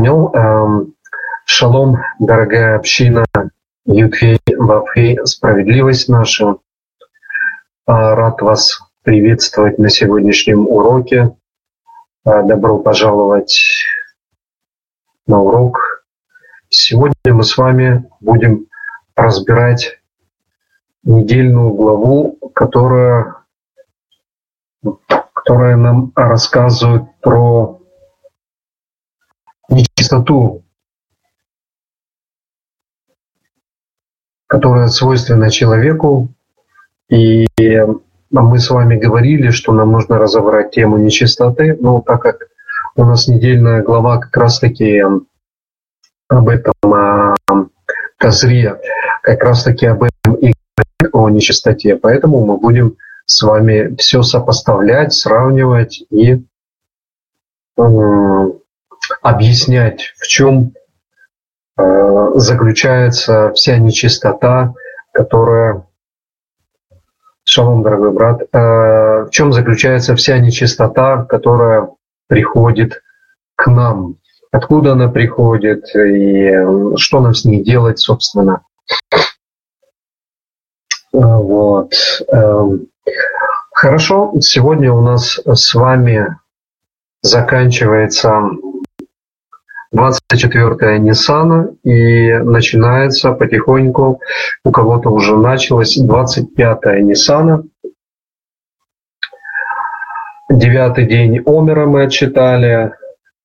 Понял. Эм, шалом, дорогая община Ютхей Вавхей, справедливость наша. А, рад вас приветствовать на сегодняшнем уроке. А, добро пожаловать на урок. Сегодня мы с вами будем разбирать недельную главу, которая, которая нам рассказывает про нечистоту, которая свойственна человеку. И мы с вами говорили, что нам нужно разобрать тему нечистоты, но так как у нас недельная глава как раз-таки об этом Тазрия, как раз-таки об этом и о нечистоте. Поэтому мы будем с вами все сопоставлять, сравнивать и объяснять, в чем э, заключается вся нечистота, которая Шалом, дорогой брат. Э, в чем заключается вся нечистота, которая приходит к нам? Откуда она приходит и что нам с ней делать, собственно? Вот. Хорошо, сегодня у нас с вами заканчивается 24-я Ниссана, и начинается потихоньку, у кого-то уже началось 25-я Ниссана. Девятый день Омера мы отчитали,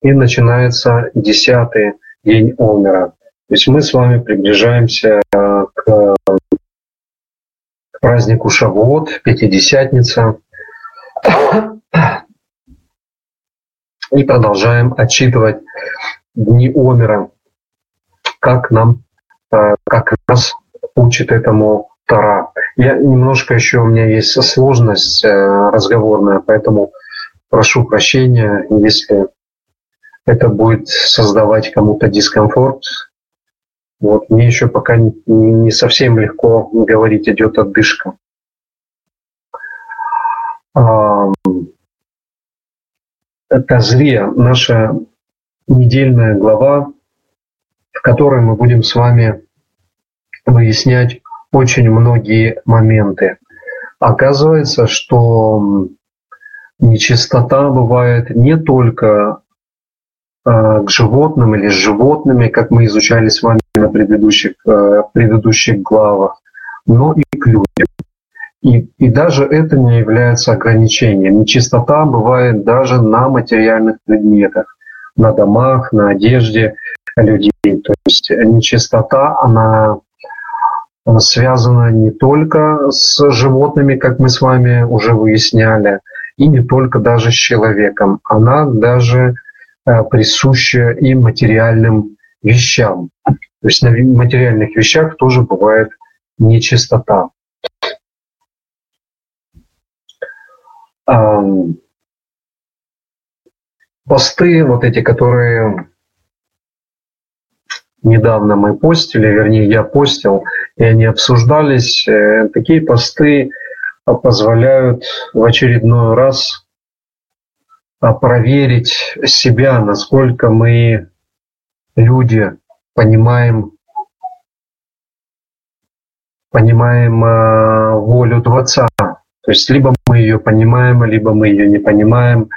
и начинается десятый день Омера. То есть мы с вами приближаемся к празднику Шавуот, Пятидесятница, и продолжаем отчитывать дни Омера, как нам, э, как нас учит этому Тара. Я немножко еще у меня есть сложность э, разговорная, поэтому прошу прощения, если это будет создавать кому-то дискомфорт. Вот мне еще пока не совсем легко говорить, идет отдышка. Тазрия, наша недельная глава, в которой мы будем с вами выяснять очень многие моменты. Оказывается, что нечистота бывает не только э, к животным или с животными, как мы изучали с вами на предыдущих, э, предыдущих главах, но и к людям. И, и даже это не является ограничением. Нечистота бывает даже на материальных предметах на домах, на одежде людей. То есть нечистота, она связана не только с животными, как мы с вами уже выясняли, и не только даже с человеком. Она даже э, присуща и материальным вещам. То есть на материальных вещах тоже бывает нечистота. Посты, вот эти, которые недавно мы постили, вернее, я постил, и они обсуждались, э, такие посты позволяют в очередной раз проверить себя, насколько мы, люди, понимаем, понимаем а, волю Творца. То есть либо мы ее понимаем, либо мы ее не понимаем.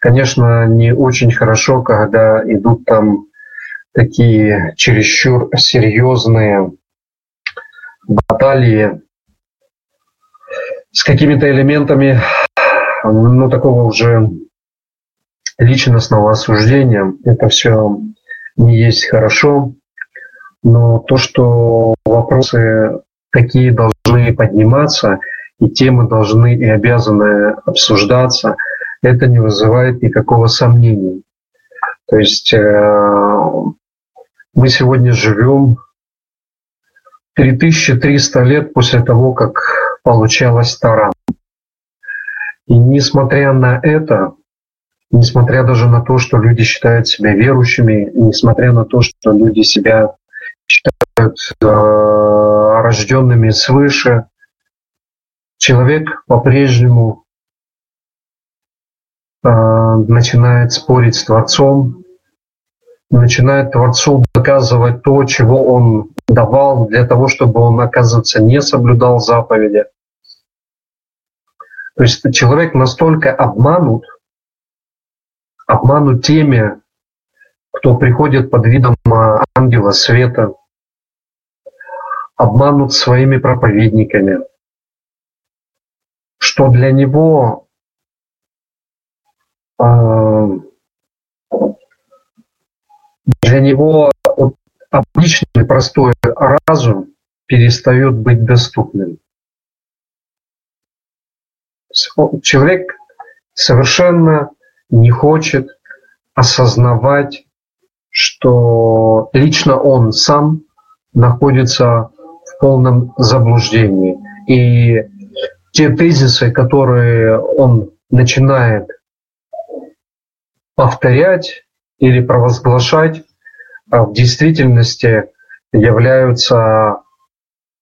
Конечно, не очень хорошо, когда идут там такие чересчур серьезные баталии с какими-то элементами ну, такого уже личностного осуждения. Это все не есть хорошо. Но то, что вопросы такие должны подниматься – и темы должны и обязаны обсуждаться, это не вызывает никакого сомнения. То есть э, мы сегодня живем 3300 лет после того, как получалась Тара. И несмотря на это, несмотря даже на то, что люди считают себя верующими, несмотря на то, что люди себя считают э, рожденными свыше, человек по-прежнему э, начинает спорить с Творцом, начинает Творцу доказывать то, чего он давал для того, чтобы он, оказывается, не соблюдал заповеди. То есть человек настолько обманут, обманут теми, кто приходит под видом а, ангела света, обманут своими проповедниками, что для него э, для него обычный простой разум перестает быть доступным. Человек совершенно не хочет осознавать, что лично он сам находится в полном заблуждении. И те тезисы, которые он начинает повторять или провозглашать, а в действительности являются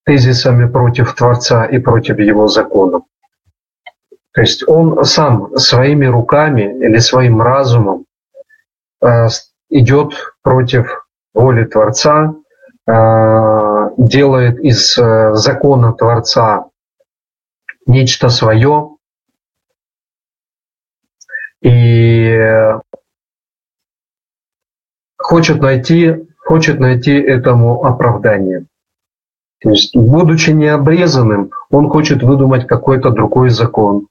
тезисами против Творца и против его законов. То есть он сам своими руками или своим разумом э, идет против воли Творца, э, делает из э, закона Творца нечто свое. И хочет найти, хочет найти этому оправдание. То есть, будучи необрезанным, он хочет выдумать какой-то другой закон,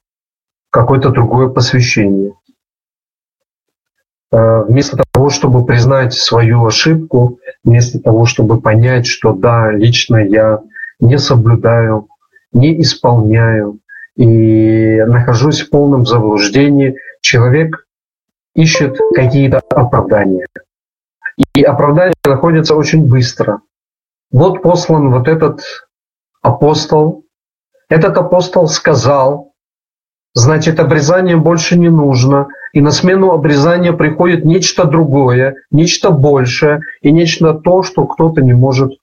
какое-то другое посвящение. Э, вместо того, чтобы признать свою ошибку, вместо того, чтобы понять, что да, лично я не соблюдаю, не исполняю и нахожусь в полном заблуждении, человек ищет какие-то оправдания. И оправдание находится очень быстро. Вот послан вот этот апостол. Этот апостол сказал, значит, обрезание больше не нужно. И на смену обрезания приходит нечто другое, нечто большее и нечто то, что кто-то не может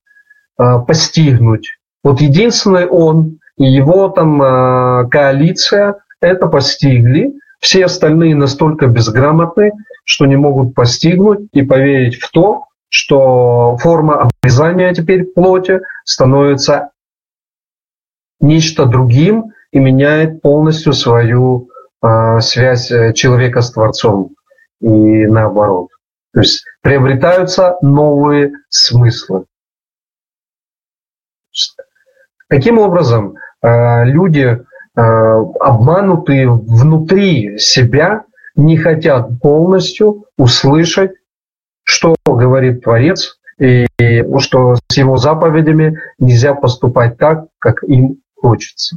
э, постигнуть. Вот единственный он и его там э, коалиция это постигли, все остальные настолько безграмотны, что не могут постигнуть и поверить в то, что форма обрезания теперь плоти становится нечто другим и меняет полностью свою э, связь э, человека с Творцом и наоборот. То есть приобретаются новые смыслы. Таким образом, люди Э, обманутые внутри себя не хотят полностью услышать, что говорит Творец, и что с его заповедями нельзя поступать так, как им хочется.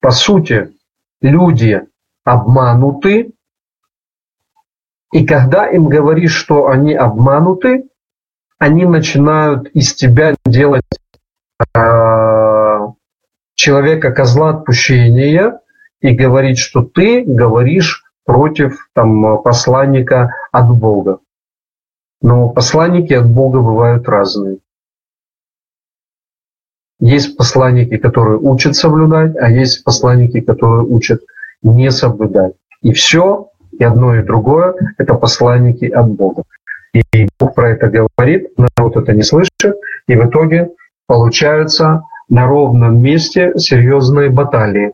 По сути, люди обмануты, и когда им говоришь, что они обмануты, они начинают из тебя делать э, человека козла отпущения и говорить, что ты говоришь против там, посланника от Бога. Но посланники от Бога бывают разные. Есть посланники, которые учат соблюдать, а есть посланники, которые учат не соблюдать. И все, и одно, и другое – это посланники от Бога. И Бог про это говорит, народ это не слышит, и в итоге получаются на ровном месте серьезные баталии.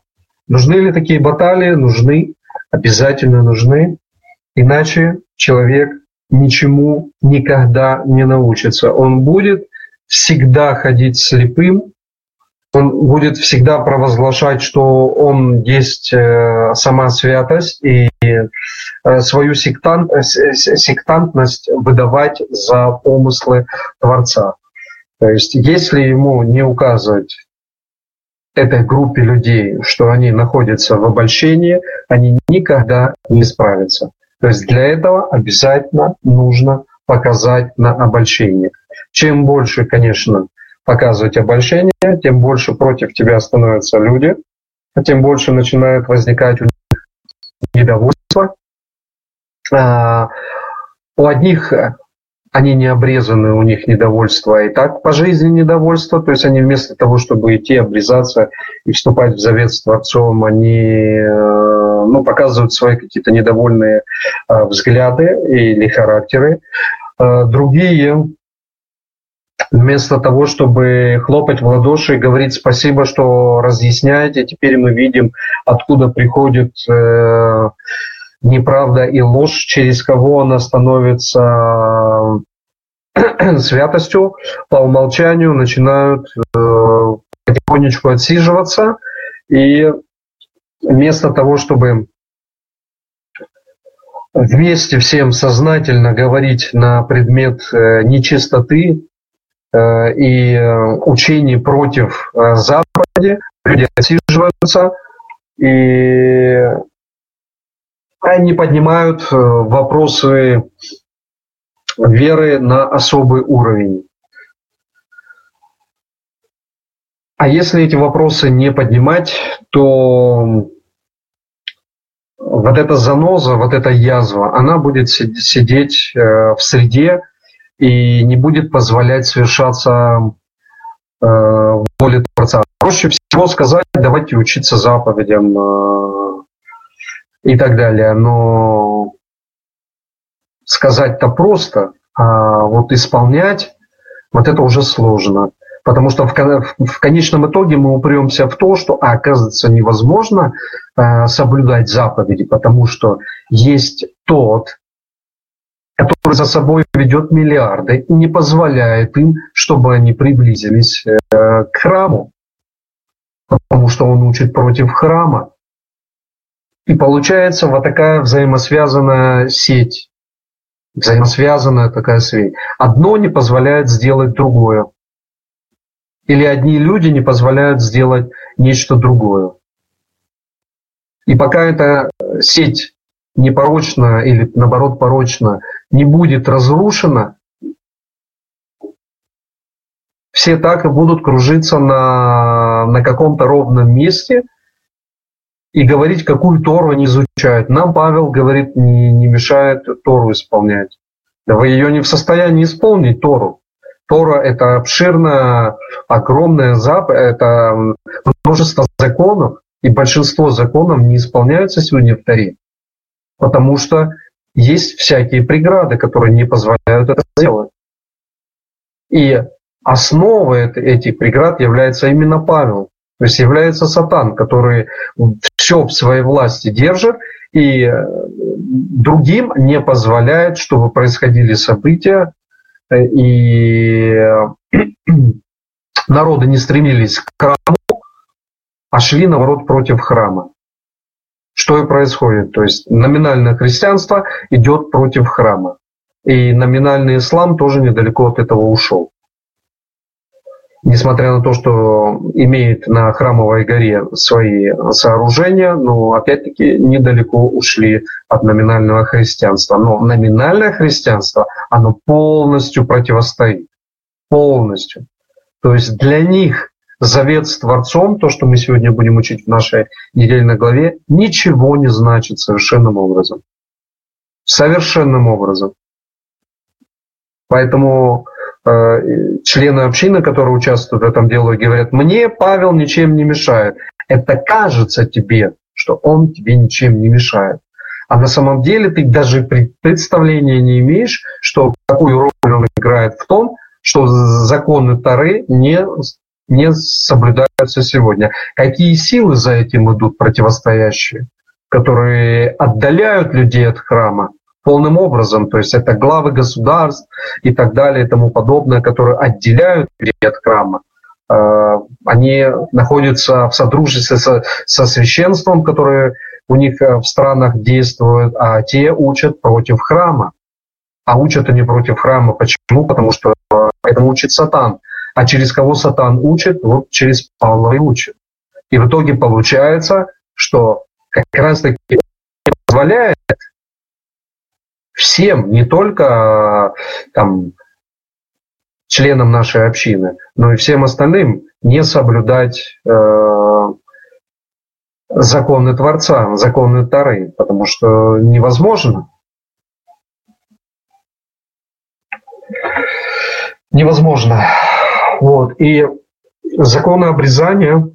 Нужны ли такие баталии? Нужны, обязательно нужны. Иначе человек ничему никогда не научится. Он будет всегда ходить слепым, он будет всегда провозглашать, что он есть э, сама святость и э, свою сектант, сектантность выдавать за помыслы Творца. То есть если ему не указывать этой группе людей, что они находятся в обольщении, они никогда не справятся. То есть для этого обязательно нужно показать на обольщение. Чем больше, конечно, показывать обольщение, тем больше против тебя становятся люди, а тем больше начинает возникать у них недовольство. А, у одних они не обрезаны, у них недовольство, а и так по жизни недовольство, то есть они вместо того, чтобы идти обрезаться и вступать в завет с Творцом, они э, ну, показывают свои какие-то недовольные э, взгляды или характеры. Э, другие вместо того, чтобы хлопать в ладоши и говорить спасибо, что разъясняете, теперь мы видим, откуда приходит неправда и ложь, через кого она становится святостью, по умолчанию начинают э, потихонечку отсиживаться. И вместо того, чтобы вместе всем сознательно говорить на предмет э, нечистоты э, и учений против Запада, люди отсиживаются и они поднимают э, вопросы веры на особый уровень. А если эти вопросы не поднимать, то вот эта заноза, вот эта язва, она будет сидеть э, в среде и не будет позволять совершаться э, воле Творца. Проще всего сказать, давайте учиться заповедям, и так далее. Но сказать-то просто, а вот исполнять, вот это уже сложно. Потому что в, конечном итоге мы упремся в то, что, а, оказывается, невозможно э, соблюдать заповеди, потому что есть тот, который за собой ведет миллиарды и не позволяет им, чтобы они приблизились э, к храму, потому что он учит против храма. И получается вот такая взаимосвязанная сеть, взаимосвязанная такая связь. Одно не позволяет сделать другое. Или одни люди не позволяют сделать нечто другое. И пока эта сеть непорочна или наоборот порочна не будет разрушена, все так и будут кружиться на, на каком-то ровном месте – и говорить, какую Тору они изучают. Нам Павел говорит, не, не мешает Тору исполнять. Вы ее не в состоянии исполнить, Тору. Тора – это обширная, огромная заповедь, это множество законов, и большинство законов не исполняются сегодня в Торе, потому что есть всякие преграды, которые не позволяют это сделать. И основой этих преград является именно Павел. То есть является сатан, который все в своей власти держит и э, другим не позволяет, чтобы происходили события, э, и э, народы не стремились к храму, а шли, наоборот, против храма. Что и происходит. То есть номинальное христианство идет против храма. И номинальный ислам тоже недалеко от этого ушел несмотря на то, что имеет на Храмовой горе свои сооружения, но опять-таки недалеко ушли от номинального христианства. Но номинальное христианство, оно полностью противостоит. Полностью. То есть для них завет с Творцом, то, что мы сегодня будем учить в нашей недельной главе, ничего не значит совершенным образом. Совершенным образом. Поэтому члены общины, которые участвуют в этом деле, говорят, мне Павел ничем не мешает. Это кажется тебе, что он тебе ничем не мешает. А на самом деле ты даже представления не имеешь, что какую роль он играет в том, что законы Тары не, не соблюдаются сегодня. Какие силы за этим идут противостоящие, которые отдаляют людей от храма, полным образом. То есть это главы государств и так далее и тому подобное, которые отделяют от храма. Э, они находятся в содружестве со, со священством, которое у них э, в странах действует, а те учат против храма. А учат они против храма. Почему? Потому что это учит сатан. А через кого сатан учит? Вот через Павла и учит. И в итоге получается, что как раз таки позволяет всем, не только там, членам нашей общины, но и всем остальным не соблюдать э, законы Творца, законы Тары, потому что невозможно. невозможно. Вот. И законы обрезания,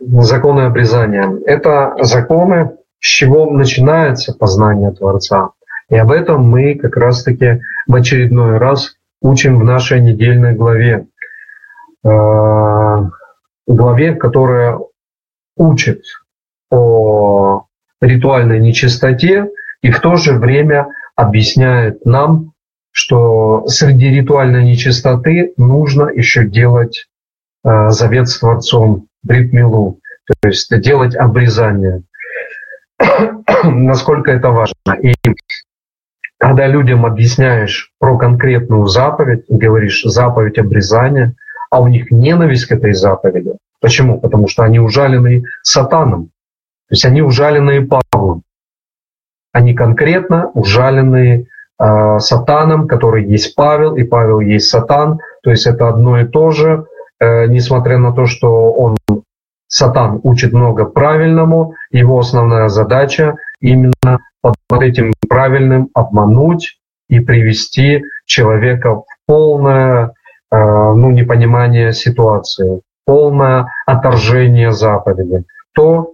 законы обрезания – это законы, с чего начинается познание Творца. И об этом мы как раз-таки в очередной раз учим в нашей недельной главе. Э, главе, которая учит о ритуальной нечистоте и в то же время объясняет нам, что среди ритуальной нечистоты нужно еще делать э, завет с Творцом, бритмилу, то есть делать обрезание. Насколько это важно. И когда людям объясняешь про конкретную заповедь, говоришь заповедь обрезания, а у них ненависть к этой заповеди. Почему? Потому что они ужалены сатаном. То есть они ужалены Павлом. Они конкретно ужалены э, сатаном, который есть Павел, и Павел есть сатан. То есть это одно и то же, э, несмотря на то, что он Сатан учит много правильному, его основная задача именно под этим правильным обмануть и привести человека в полное Э, ну, непонимание ситуации, полное отторжение заповеди. То,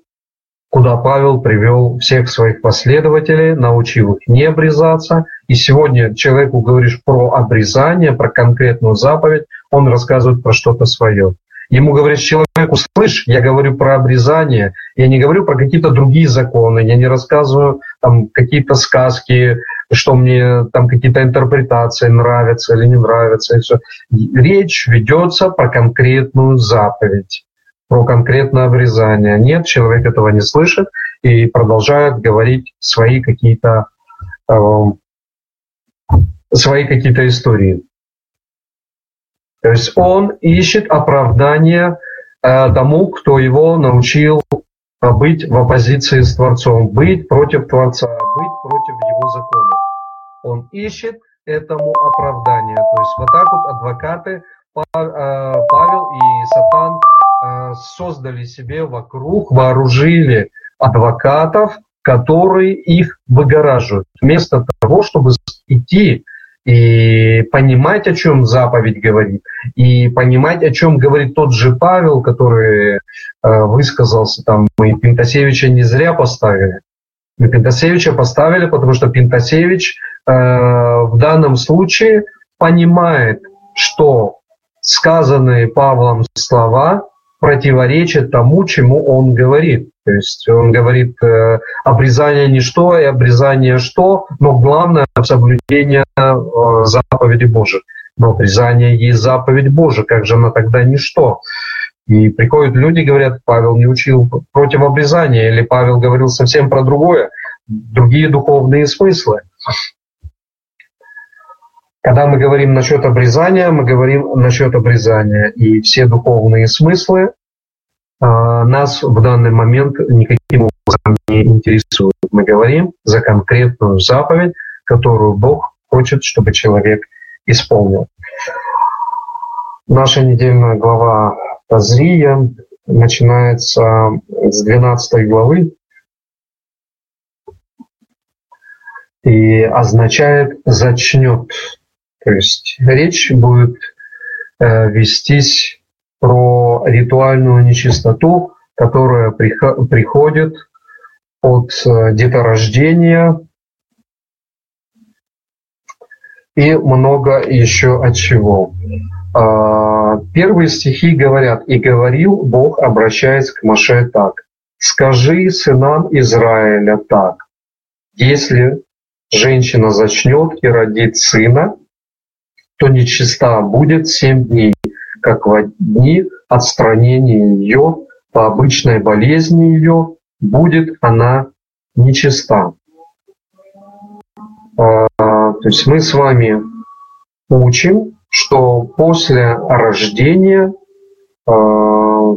куда Павел привел всех своих последователей, научил их не обрезаться. И сегодня человеку говоришь про обрезание, про конкретную заповедь, он рассказывает про что-то свое. Ему говоришь человеку, слышь, я говорю про обрезание, я не говорю про какие-то другие законы, я не рассказываю там какие-то сказки, что мне там какие-то интерпретации нравятся или не нравятся. И все. Речь ведется про конкретную заповедь, про конкретное обрезание. Нет, человек этого не слышит и продолжает говорить свои какие-то э, свои какие-то истории. То есть он ищет оправдание э, тому, кто его научил быть в оппозиции с Творцом, быть против Творца, быть против его закона он ищет этому оправдание. То есть вот так вот адвокаты э, Павел и Сатан э, создали себе вокруг, вооружили адвокатов, которые их выгораживают. Вместо того, чтобы идти и понимать, о чем заповедь говорит, и понимать, о чем говорит тот же Павел, который э, высказался там, мы Пинтасевича не зря поставили. Мы Пинтасевича поставили, потому что Пинтасевич э, в данном случае понимает, что сказанные Павлом слова противоречат тому, чему он говорит. То есть он говорит, э, обрезание не что и обрезание что, но главное соблюдение э, заповеди Божьей. Но обрезание есть заповедь Божия, как же она тогда ничто? И приходят люди, говорят, Павел не учил против обрезания, или Павел говорил совсем про другое, другие духовные смыслы. Когда мы говорим насчет обрезания, мы говорим насчет обрезания. И все духовные смыслы нас в данный момент никаким образом не интересуют. Мы говорим за конкретную заповедь, которую Бог хочет, чтобы человек исполнил. Наша недельная глава Тазрия начинается с 12 главы и означает «зачнет». То есть речь будет э, вестись про ритуальную нечистоту, которая приходит от э, деторождения и много еще от чего. А, первые стихи говорят, «И говорил Бог, обращаясь к Маше так, «Скажи сынам Израиля так, если женщина зачнет и родит сына, то нечиста будет семь дней, как в дни отстранения ее по обычной болезни ее, будет она нечиста. А, то есть мы с вами учим, что после рождения а,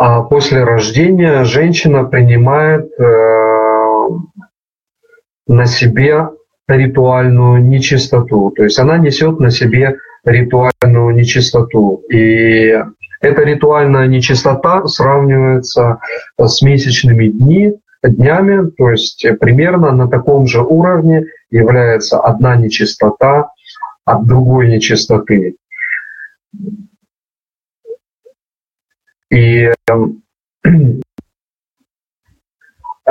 а после рождения женщина принимает э, на себе ритуальную нечистоту. То есть она несет на себе ритуальную нечистоту. И эта ритуальная нечистота сравнивается с месячными дни, днями, то есть примерно на таком же уровне является одна нечистота от другой нечистоты. И эм,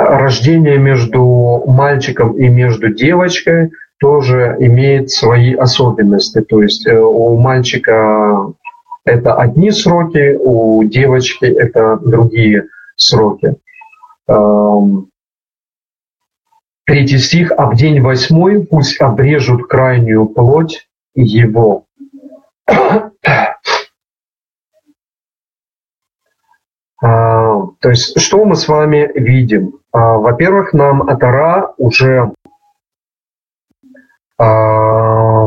рождение между мальчиком и между девочкой тоже имеет свои особенности. То есть э, у мальчика это одни сроки, у девочки это другие сроки. Эм, третий стих. «А в день восьмой пусть обрежут крайнюю плоть его». А, то есть, что мы с вами видим? А, во-первых, нам Атара уже а,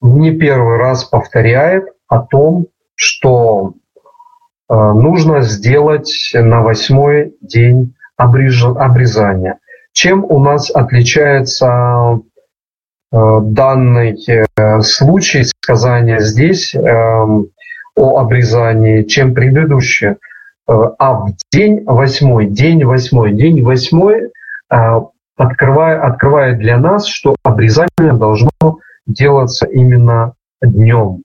не первый раз повторяет о том, что нужно сделать на восьмой день обрезания. Чем у нас отличается данный э, случай сказания здесь эм, о обрезании, чем предыдущее? Э, а в день восьмой, день восьмой, день восьмой э, открывает, открывает для нас, что обрезание должно делаться именно днем.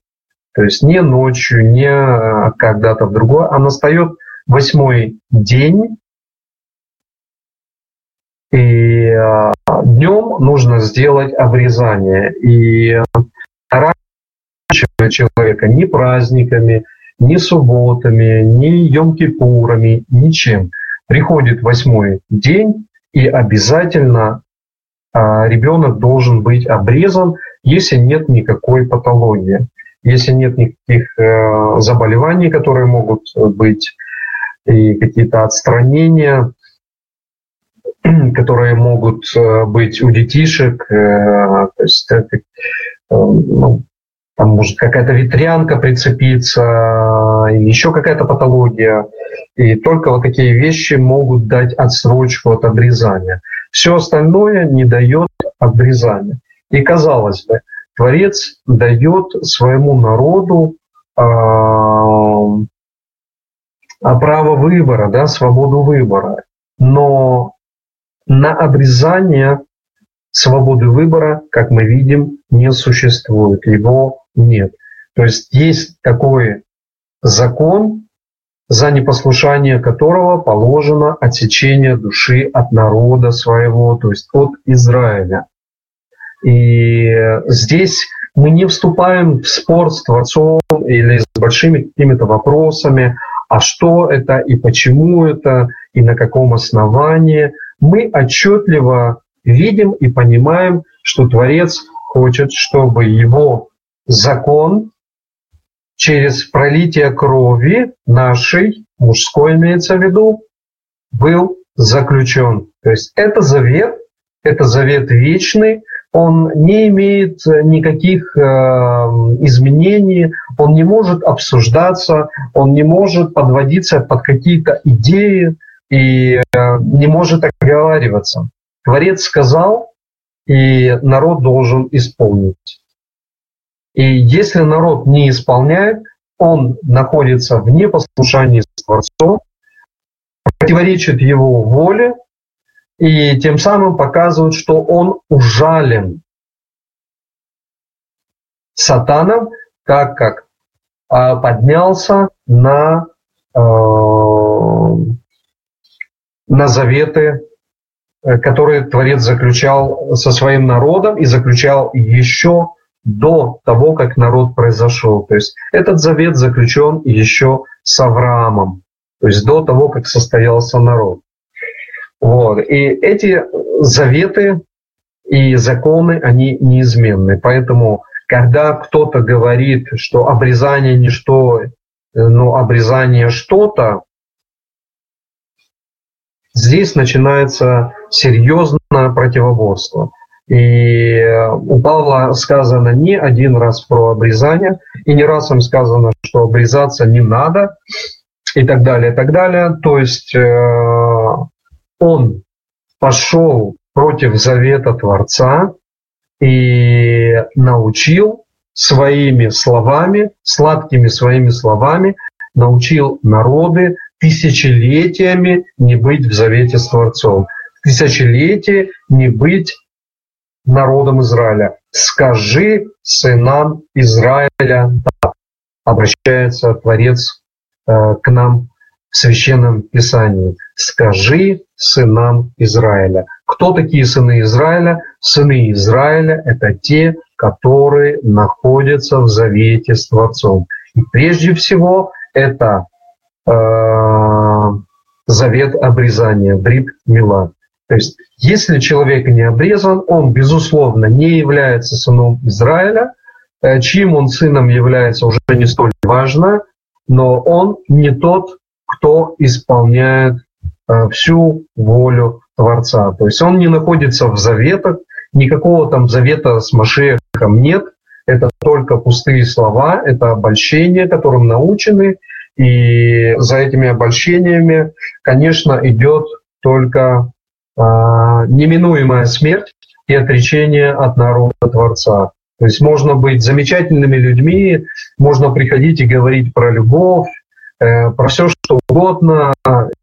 То есть не ночью, не э, когда-то в другое, а настает восьмой день, и днем нужно сделать обрезание. И раньше человека ни праздниками, ни субботами, ни Йом-Кипурами, ничем. Приходит восьмой день, и обязательно а, ребенок должен быть обрезан, если нет никакой патологии, если нет никаких э, заболеваний, которые могут быть, и какие-то отстранения, которые могут э, быть у детишек, э, то есть ну, там может какая-то ветрянка прицепиться или еще какая-то патология. И только вот такие вещи могут дать отсрочку от обрезания. Все остальное не дает обрезания. И казалось бы, Творец дает своему народу э, право выбора, да, свободу выбора. Но на обрезание свободы выбора, как мы видим, не существует. Его нет. То есть есть такой закон, за непослушание которого положено отсечение души от народа своего, то есть от Израиля. И здесь мы не вступаем в спор с Творцом или с большими какими-то вопросами, а что это и почему это, и на каком основании. Мы отчетливо видим и понимаем, что Творец хочет, чтобы его закон через пролитие крови нашей, мужской имеется в виду, был заключен. То есть это завет, это завет вечный, он не имеет никаких э, изменений, он не может обсуждаться, он не может подводиться под какие-то идеи и э, не может оговариваться. Творец сказал, и народ должен исполнить. И если народ не исполняет, он находится в непослушании с Творцом, противоречит его воле, и тем самым показывает, что он ужален сатаном, так как а, поднялся на, э, на заветы, э, которые Творец заключал со своим народом и заключал еще до того, как народ произошел. То есть этот завет заключен еще с Авраамом, то есть до того, как состоялся народ. Вот. И эти заветы и законы, они неизменны. Поэтому, когда кто-то говорит, что обрезание не что, но обрезание что-то, здесь начинается серьезное противоборство. И у Павла сказано не один раз про обрезание, и не раз им сказано, что обрезаться не надо, и так далее, и так далее. То есть э, он пошел против завета Творца и научил своими словами, сладкими своими словами, научил народы тысячелетиями не быть в завете с Творцом, тысячелетия не быть народом Израиля. Скажи сынам Израиля так. Обращается Творец э, к нам в Священном Писании. Скажи сынам Израиля. Кто такие сыны Израиля? Сыны Израиля – это те, которые находятся в завете с Творцом. И прежде всего это э, завет обрезания, брит мила. То есть, если человек не обрезан, он, безусловно, не является сыном Израиля, э, чьим он сыном является уже не столь важно, но он не тот, кто исполняет э, всю волю Творца. То есть он не находится в заветах, никакого там завета с Машехом нет, это только пустые слова, это обольщение, которым научены, и за этими обольщениями, конечно, идет только неминуемая смерть и отречение от народа Творца. То есть можно быть замечательными людьми, можно приходить и говорить про любовь, э, про все что угодно,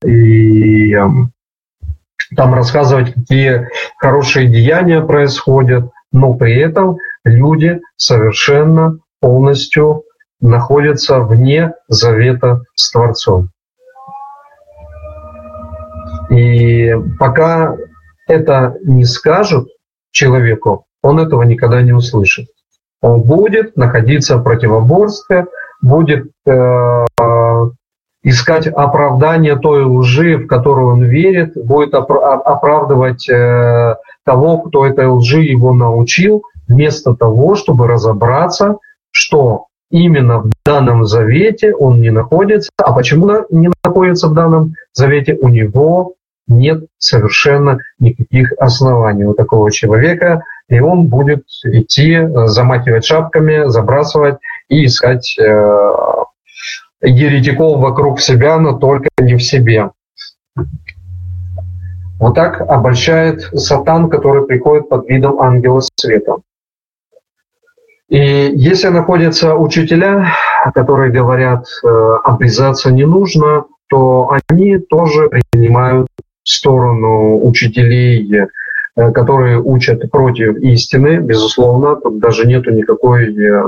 и э, там рассказывать, какие хорошие деяния происходят, но при этом люди совершенно полностью находятся вне завета с Творцом. И пока это не скажут человеку, он этого никогда не услышит. Он будет находиться в противоборстве, будет э, искать оправдание той лжи, в которую он верит, будет оправдывать э, того, кто этой лжи его научил, вместо того, чтобы разобраться, что именно в данном завете он не находится. А почему не находится в данном завете? У него нет совершенно никаких оснований у такого человека, и он будет идти, замахивать шапками, забрасывать и искать э, еретиков вокруг себя, но только не в себе. Вот так обольщает сатан, который приходит под видом ангела света. И если находятся учителя, которые говорят, э, обрезаться не нужно, то они тоже принимают сторону учителей, э, которые учат против истины, безусловно, тут даже нету никакой э,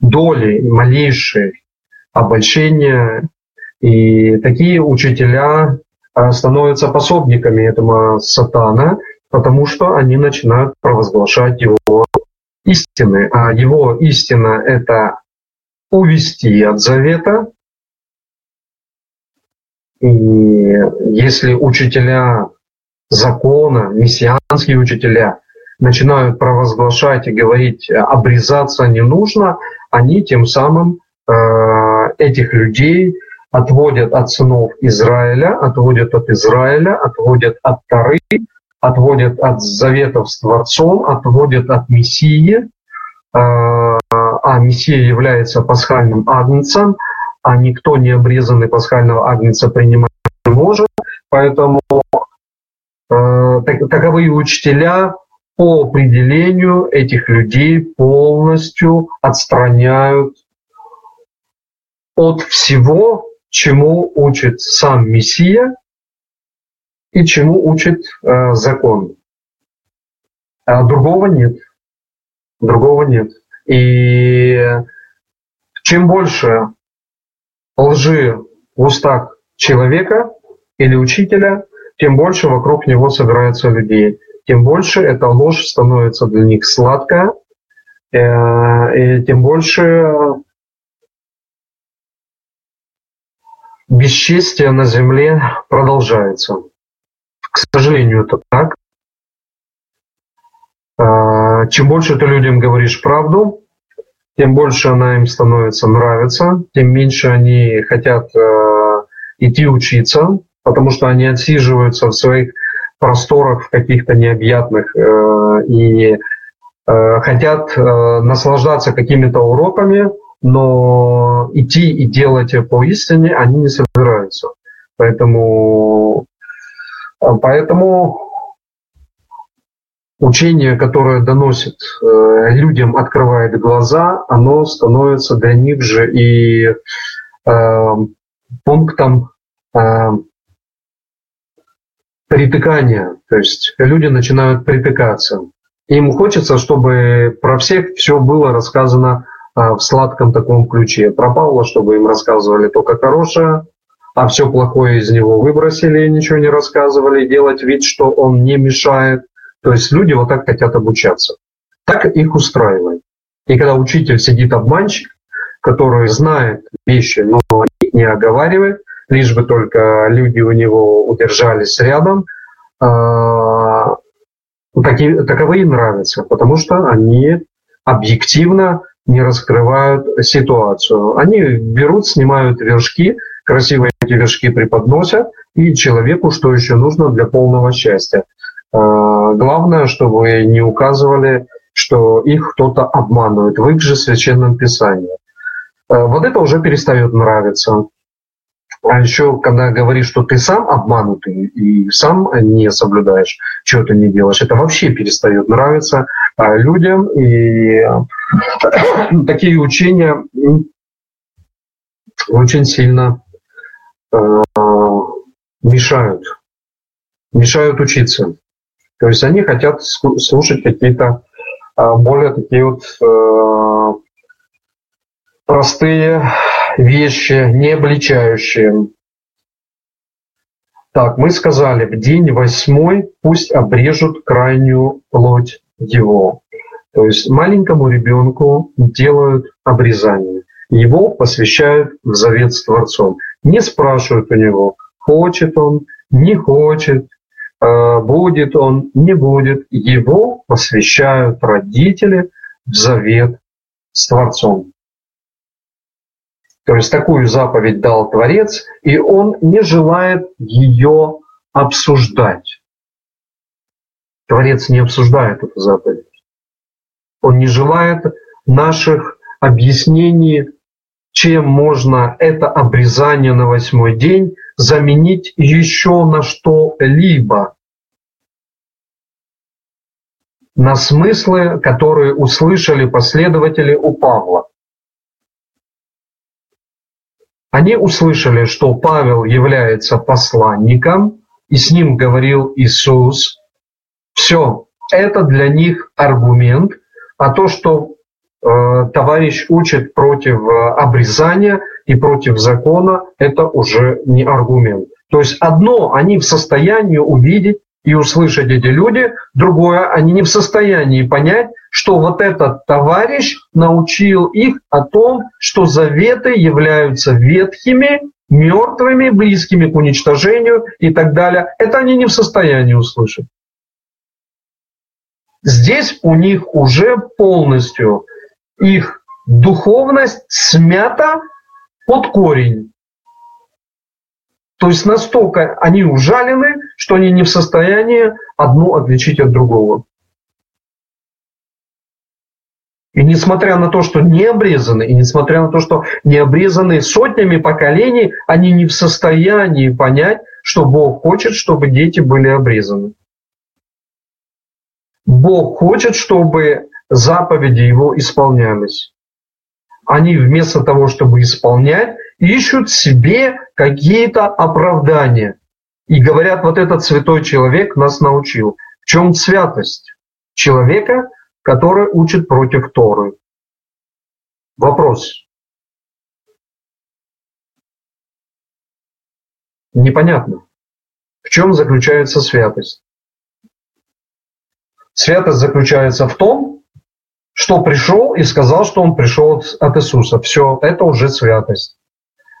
доли, малейшей обольщения. И такие учителя становятся пособниками этого сатана, потому что они начинают провозглашать его истины, а его истина – это увести от завета. И если учителя закона, мессианские учителя начинают провозглашать и говорить, обрезаться не нужно, они тем самым э, этих людей отводят от сынов Израиля, отводят от Израиля, отводят от Тары, отводят от заветов с Творцом, отводят от Мессии, а, а Мессия является пасхальным агнцем, а никто не обрезанный пасхального агнца принимать не может, поэтому э, таковые учителя по определению этих людей полностью отстраняют от всего, чему учит сам Мессия и чему учит э, закон. А другого нет. Другого нет. И чем больше лжи в устах человека или учителя, тем больше вокруг него собирается людей. Тем больше эта ложь становится для них сладкая, э, и тем больше бесчестие на земле продолжается. К сожалению, это так. А, чем больше ты людям говоришь правду, тем больше она им становится нравиться, тем меньше они хотят э, идти учиться, потому что они отсиживаются в своих просторах в каких-то необъятных э, и э, хотят наслаждаться какими-то уроками, но идти и делать по истине они не собираются. Поэтому а, поэтому учение, которое доносит э, людям, открывает глаза, оно становится для них же и э, пунктом э, притыкания, то есть люди начинают притыкаться. Им хочется, чтобы про всех все было рассказано в сладком таком ключе. Про Павла, чтобы им рассказывали только хорошее, а все плохое из него выбросили, ничего не рассказывали, делать вид, что он не мешает. То есть люди вот так хотят обучаться. Так их устраивает. И когда учитель сидит обманщик, который знает вещи, но не оговаривает, лишь бы только люди у него удержались рядом, а, такие, таковые нравятся, потому что они объективно не раскрывают ситуацию. Они берут, снимают вершки, красиво эти вершки преподносят, и человеку что еще нужно для полного счастья. А, главное, чтобы не указывали, что их кто-то обманывает в их же священном писании. А, вот это уже перестает нравиться. А еще, когда говоришь, что ты сам обманутый и сам не соблюдаешь, что ты не делаешь, это вообще перестает нравиться людям. И такие учения очень сильно мешают, мешают учиться. То есть они хотят слушать какие-то а, более такие вот э, простые вещи, не обличающие. Так, мы сказали, в день восьмой пусть обрежут крайнюю плоть его. То есть маленькому ребенку делают обрезание. Его посвящают в завет с Творцом. Не спрашивают у него, хочет он, не хочет, будет он, не будет. Его посвящают родители в завет с Творцом. То есть такую заповедь дал Творец, и он не желает ее обсуждать. Творец не обсуждает эту заповедь. Он не желает наших объяснений, чем можно это обрезание на восьмой день заменить еще на что-либо. На смыслы, которые услышали последователи у Павла. Они услышали, что Павел является посланником, и с ним говорил Иисус. Все, это для них аргумент, а то, что э, товарищ учит против э, обрезания – и против закона, это уже не аргумент. То есть одно они в состоянии увидеть и услышать эти люди, другое они не в состоянии понять, что вот этот товарищ научил их о том, что заветы являются ветхими, мертвыми, близкими к уничтожению и так далее. Это они не в состоянии услышать. Здесь у них уже полностью их духовность смята под корень. То есть настолько они ужалены, что они не в состоянии одну отличить от другого. И несмотря на то, что не обрезаны, и несмотря на то, что не обрезаны сотнями поколений, они не в состоянии понять, что Бог хочет, чтобы дети были обрезаны. Бог хочет, чтобы заповеди Его исполнялись они вместо того, чтобы исполнять, ищут себе какие-то оправдания. И говорят, вот этот святой человек нас научил. В чем святость человека, который учит против Торы? Вопрос. Непонятно. В чем заключается святость? Святость заключается в том, что пришел и сказал, что он пришел от Иисуса. Все, это уже святость.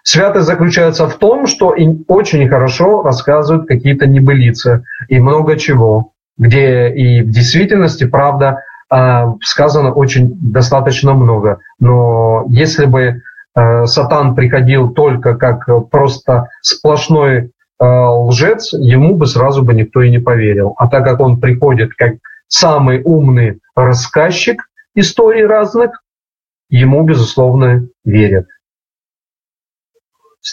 Святость заключается в том, что очень хорошо рассказывают какие-то небылицы и много чего, где и в действительности, правда, а, сказано очень достаточно много. Но если бы э, Сатан приходил только как просто сплошной э, лжец, ему бы сразу бы никто и не поверил. А так как он приходит как самый умный рассказчик, историй разных, ему, безусловно, верят.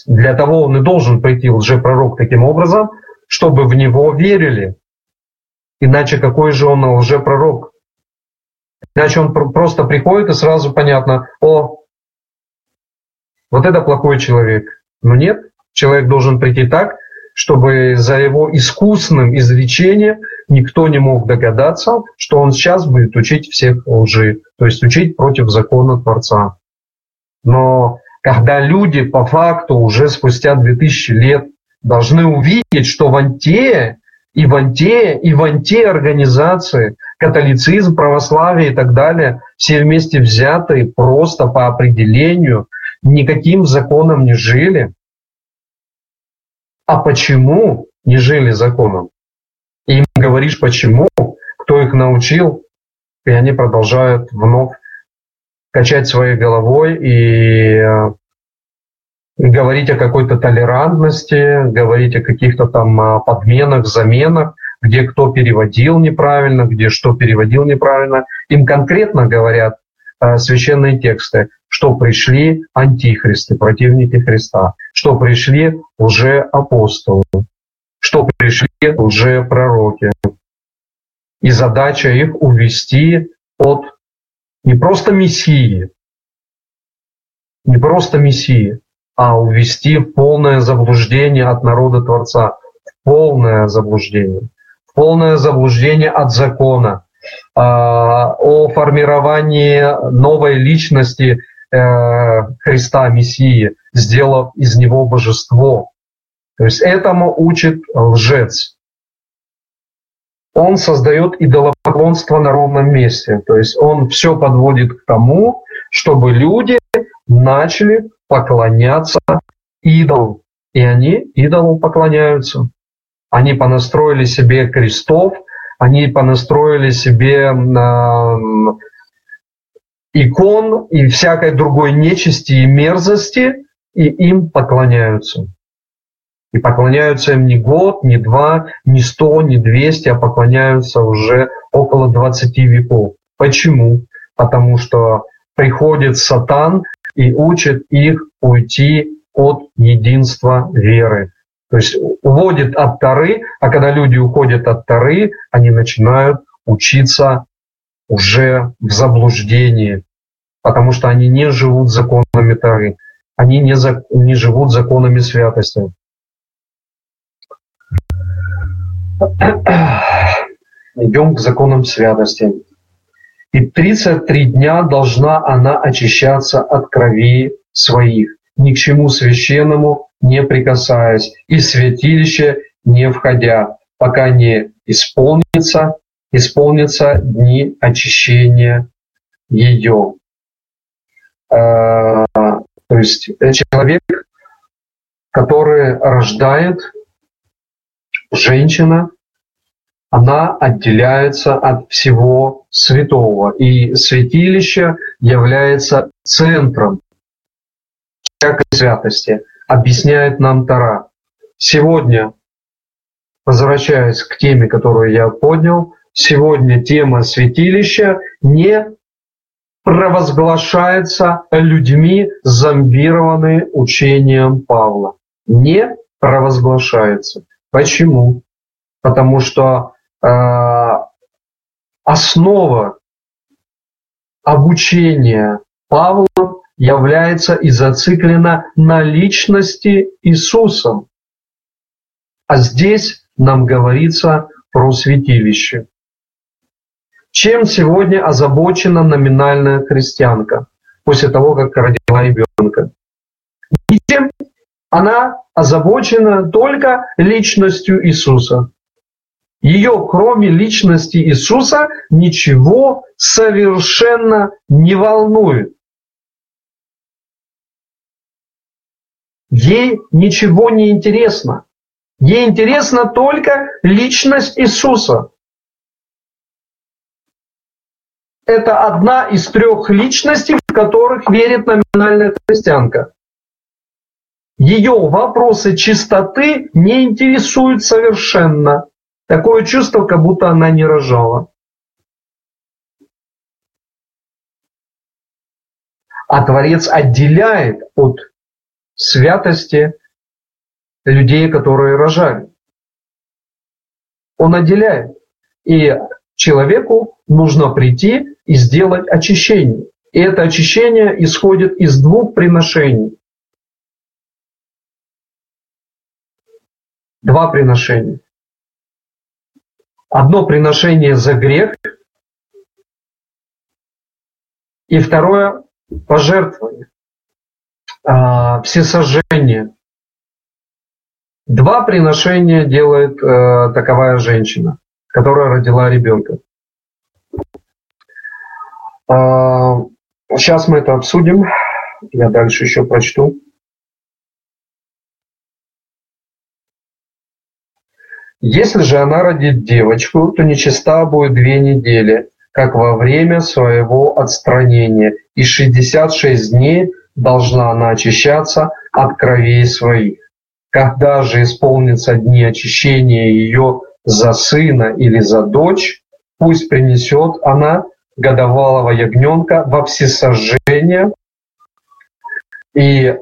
Для того он и должен прийти лжепророк таким образом, чтобы в него верили. Иначе какой же он лжепророк? Иначе он просто приходит и сразу понятно, о, вот это плохой человек. Но нет, Человек должен прийти так, чтобы за его искусным изречением никто не мог догадаться, что он сейчас будет учить всех лжи, то есть учить против закона Творца. Но когда люди по факту уже спустя 2000 лет должны увидеть, что в Антее и в Антее, и в Антее организации, католицизм, православие и так далее, все вместе взятые просто по определению, никаким законом не жили. А почему не жили законом? И им говоришь, почему, кто их научил, и они продолжают вновь качать своей головой и э, говорить о какой-то толерантности, говорить о каких-то там а, подменах, заменах, где кто переводил неправильно, где что переводил неправильно. Им конкретно говорят э, священные тексты, что пришли антихристы, противники Христа, что пришли уже апостолы, что пришли уже пророки. И задача их увести от не просто Мессии, не просто Мессии, а увести в полное заблуждение от народа Творца, в полное заблуждение, в полное заблуждение от закона, о формировании новой личности э, Христа, Мессии, сделав из него божество. То есть этому учит лжец. Он создает идолопоклонство на ровном месте. То есть он все подводит к тому, чтобы люди начали поклоняться идолу. И они идолу поклоняются. Они понастроили себе крестов, они понастроили себе э, икон и всякой другой нечисти и мерзости, и им поклоняются. И поклоняются им не год, не два, не сто, не двести, а поклоняются уже около 20 веков. Почему? Потому что приходит сатан и учит их уйти от единства веры. То есть уводит от Тары, а когда люди уходят от Тары, они начинают учиться уже в заблуждении, потому что они не живут законами Тары, они не, за, не живут законами святости. Идем к законам святости. И 33 дня должна она очищаться от крови своих, ни к чему священному не прикасаясь, и святилище не входя, пока не исполнится, исполнится дни очищения ее. А, то есть человек, который рождает женщина, она отделяется от всего святого. И святилище является центром всякой святости, объясняет нам Тара. Сегодня, возвращаясь к теме, которую я поднял, сегодня тема святилища не провозглашается людьми, зомбированные учением Павла. Не провозглашается. Почему? Потому что э, основа обучения Павла является и зациклена на личности Иисуса. А здесь нам говорится про святилище. Чем сегодня озабочена номинальная христианка после того, как родила ребенка? Ничем. Она озабочена только личностью Иисуса. Ее, кроме личности Иисуса, ничего совершенно не волнует. Ей ничего не интересно. Ей интересна только личность Иисуса. Это одна из трех личностей, в которых верит номинальная христианка. Ее вопросы чистоты не интересуют совершенно. Такое чувство, как будто она не рожала. А Творец отделяет от святости людей, которые рожали. Он отделяет. И человеку нужно прийти и сделать очищение. И это очищение исходит из двух приношений. два приношения. Одно приношение за грех, и второе пожертвование, а, всесожжение. Два приношения делает э, таковая женщина, которая родила ребенка. А, сейчас мы это обсудим. Я дальше еще прочту. Если же она родит девочку, то нечиста будет две недели, как во время своего отстранения, и 66 дней должна она очищаться от кровей своих. Когда же исполнится дни очищения ее за сына или за дочь, пусть принесет она годовалого ягненка во всесожжение и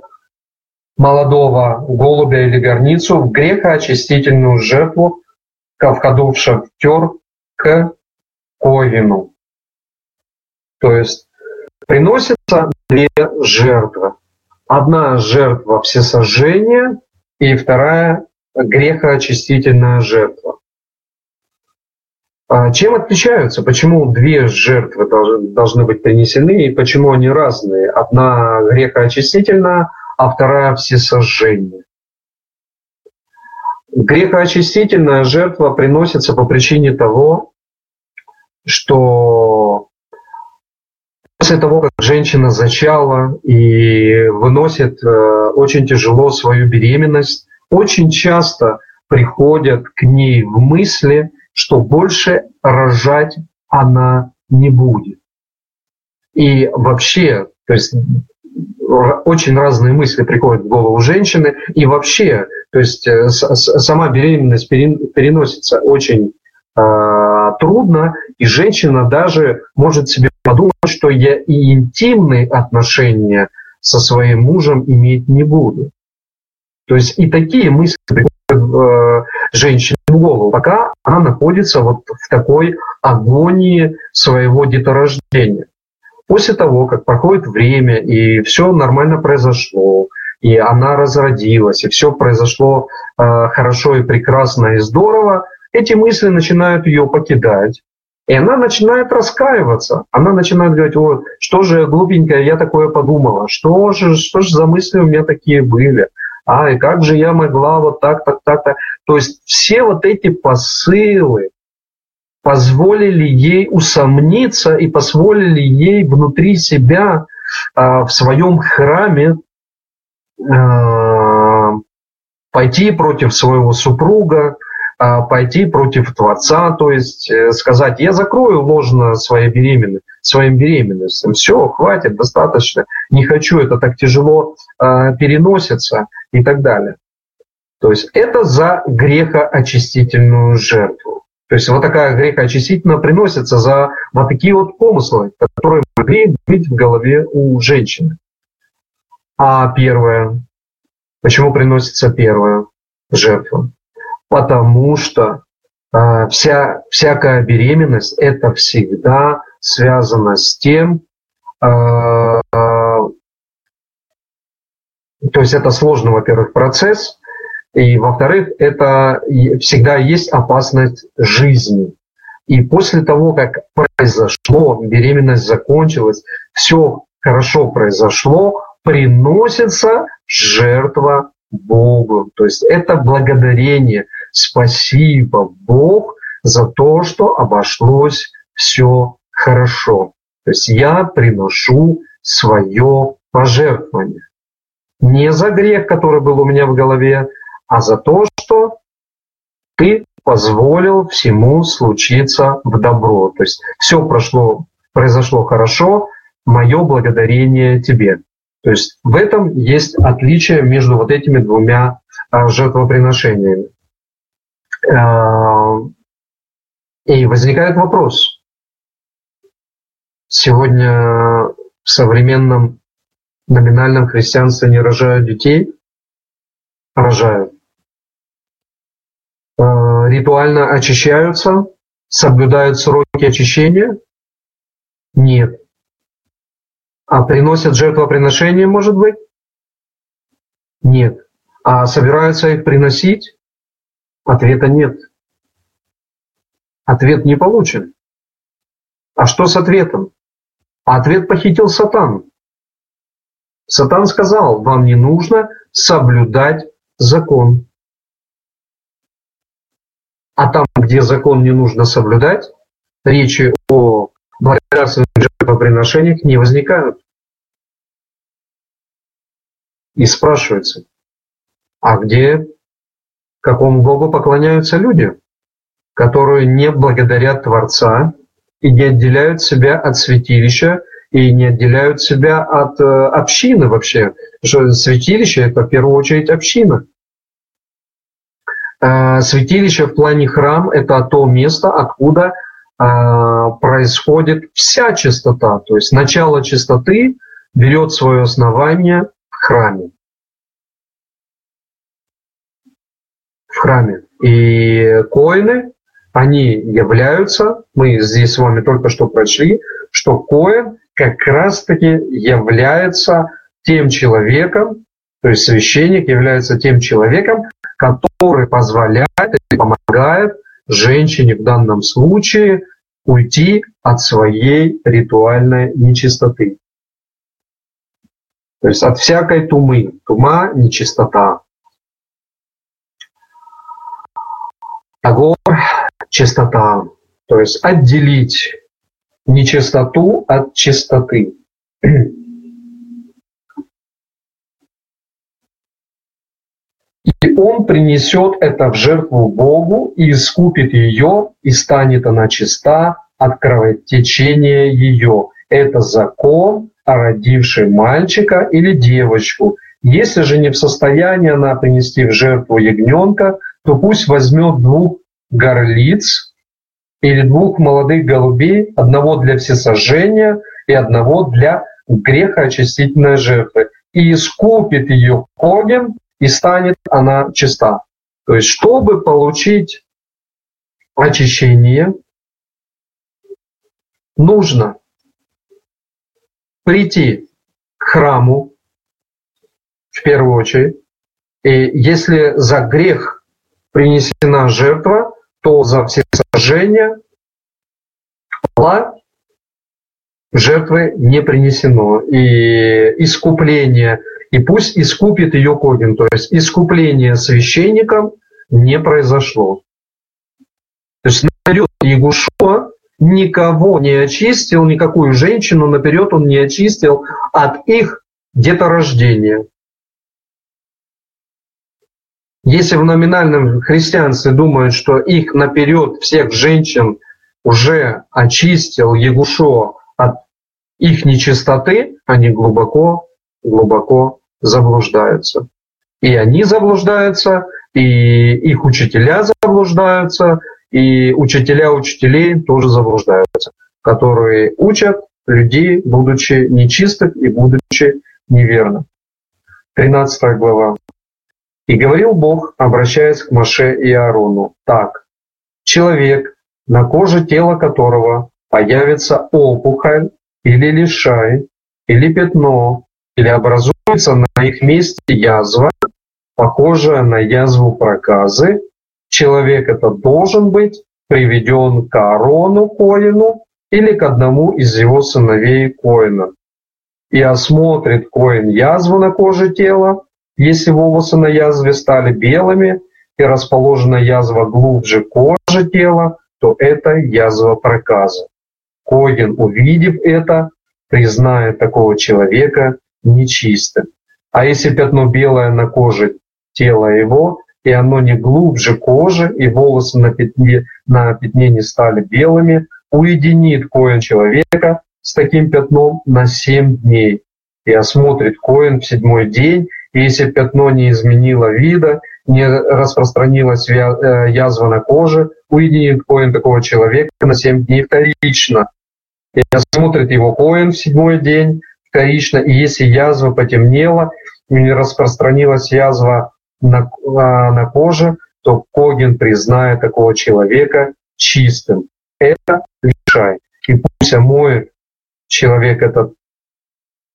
молодого голубя или горницу в грехоочистительную жертву ко входу в шахтер к Ковину. То есть приносятся две жертвы. Одна жертва всесожжения и вторая грехоочистительная жертва. А чем отличаются? Почему две жертвы должны быть принесены и почему они разные? Одна грехоочистительная, а вторая всесожжение. Грехоочистительная жертва приносится по причине того, что после того, как женщина зачала и выносит э, очень тяжело свою беременность, очень часто приходят к ней в мысли, что больше рожать она не будет. И вообще, то есть очень разные мысли приходят в голову женщины, и вообще, то есть э, сама беременность переносится очень э, трудно, и женщина даже может себе подумать, что я и интимные отношения со своим мужем иметь не буду. То есть и такие мысли приходят э, женщине в голову, пока она находится вот в такой агонии своего деторождения. После того, как проходит время, и все нормально произошло, и она разродилась, и все произошло э, хорошо и прекрасно и здорово, эти мысли начинают ее покидать. И она начинает раскаиваться. Она начинает говорить, вот, что же глупенькая я такое подумала, что же, что же за мысли у меня такие были, а, и как же я могла вот так, так, так, так. То есть все вот эти посылы, позволили ей усомниться и позволили ей внутри себя а, в своем храме а, пойти против своего супруга, пойти против Творца, то есть э, сказать, я закрою ложно своей беременность, своим беременностям, все, хватит, достаточно, не хочу, это так тяжело переносится и так далее. То есть это за грехоочистительную жертву. То есть вот такая грехоочистительная приносится за вот такие вот помыслы, которые могли быть в голове у женщины. А первое, почему приносится первая жертва? Потому что э, вся, всякая беременность это всегда связано с тем, э, э, то есть это сложный, во-первых, процесс, и, во-вторых, это всегда есть опасность жизни. И после того, как произошло, беременность закончилась, все хорошо произошло, приносится жертва Богу. То есть это благодарение. Спасибо Бог за то, что обошлось все хорошо. То есть я приношу свое пожертвование. Не за грех, который был у меня в голове, а за то, что ты позволил всему случиться в добро. То есть все прошло, произошло хорошо, мое благодарение тебе. То есть в этом есть отличие между вот этими двумя а, жертвоприношениями. А, и возникает вопрос. Сегодня в современном номинальном христианстве не рожают детей? Рожают. Э, ритуально очищаются, соблюдают сроки очищения? Нет. А приносят жертвоприношения, может быть? Нет. А собираются их приносить? Ответа нет. Ответ не получен. А что с ответом? А ответ похитил Сатан. Сатан сказал, вам не нужно соблюдать закон. А там, где закон не нужно соблюдать, речи о благодарственных жертвоприношениях не возникают. И спрашивается, а где, какому Богу поклоняются люди, которые не благодарят Творца и не отделяют себя от святилища и не отделяют себя от э, общины вообще. Что святилище – это в первую очередь община. Э, святилище в плане храм – это то место, откуда э, происходит вся чистота. То есть начало чистоты берет свое основание в храме. Храме. И коины, они являются, мы здесь с вами только что прочли, что коин как раз-таки является тем человеком, то есть священник является тем человеком, который позволяет и помогает женщине в данном случае уйти от своей ритуальной нечистоты. То есть от всякой тумы. Тума – нечистота. Агор – чистота. То есть отделить нечистоту от чистоты. И он принесет это в жертву Богу и искупит ее, и станет она чиста от кровотечения ее. Это закон о родившей мальчика или девочку. Если же не в состоянии она принести в жертву ягненка, то пусть возьмет двух горлиц или двух молодых голубей, одного для всесожжения и одного для грехоочистительной жертвы, и искупит ее огнем, и станет она чиста. То есть, чтобы получить очищение, нужно прийти к храму в первую очередь. И если за грех принесена жертва, то за все сожжения жертвы не принесено. И искупление, и пусть искупит ее Когин, то есть искупление священником не произошло. То есть наперед Ягушуа никого не очистил, никакую женщину наперед он не очистил от их деторождения. Если в номинальном христианстве думают, что их наперед всех женщин уже очистил Егушо от их нечистоты, они глубоко, глубоко заблуждаются. И они заблуждаются, и их учителя заблуждаются, и учителя учителей тоже заблуждаются, которые учат людей, будучи нечистых и будучи неверным. 13 глава. И говорил Бог, обращаясь к Маше и Аарону, так, человек, на коже тела которого появится опухоль или лишай, или пятно, или образуется на их месте язва, похожая на язву проказы, человек это должен быть приведен к Аарону Коину или к одному из его сыновей Коина. И осмотрит Коин язву на коже тела, если волосы на язве стали белыми и расположена язва глубже кожи тела, то это язва проказа. Коин, увидев это, признает такого человека нечистым. А если пятно белое на коже тела его, и оно не глубже кожи, и волосы на пятне, на пятне не стали белыми, уединит коин человека с таким пятном на семь дней. И осмотрит коин в седьмой день, если пятно не изменило вида, не распространилась э, язва на коже, уединит коин такого человека на 7 дней вторично. И осмотрит его коин в седьмой день вторично, и если язва потемнела, не распространилась язва на, а, на коже, то Когин признает такого человека чистым. Это лишай. И пусть омоет человек этот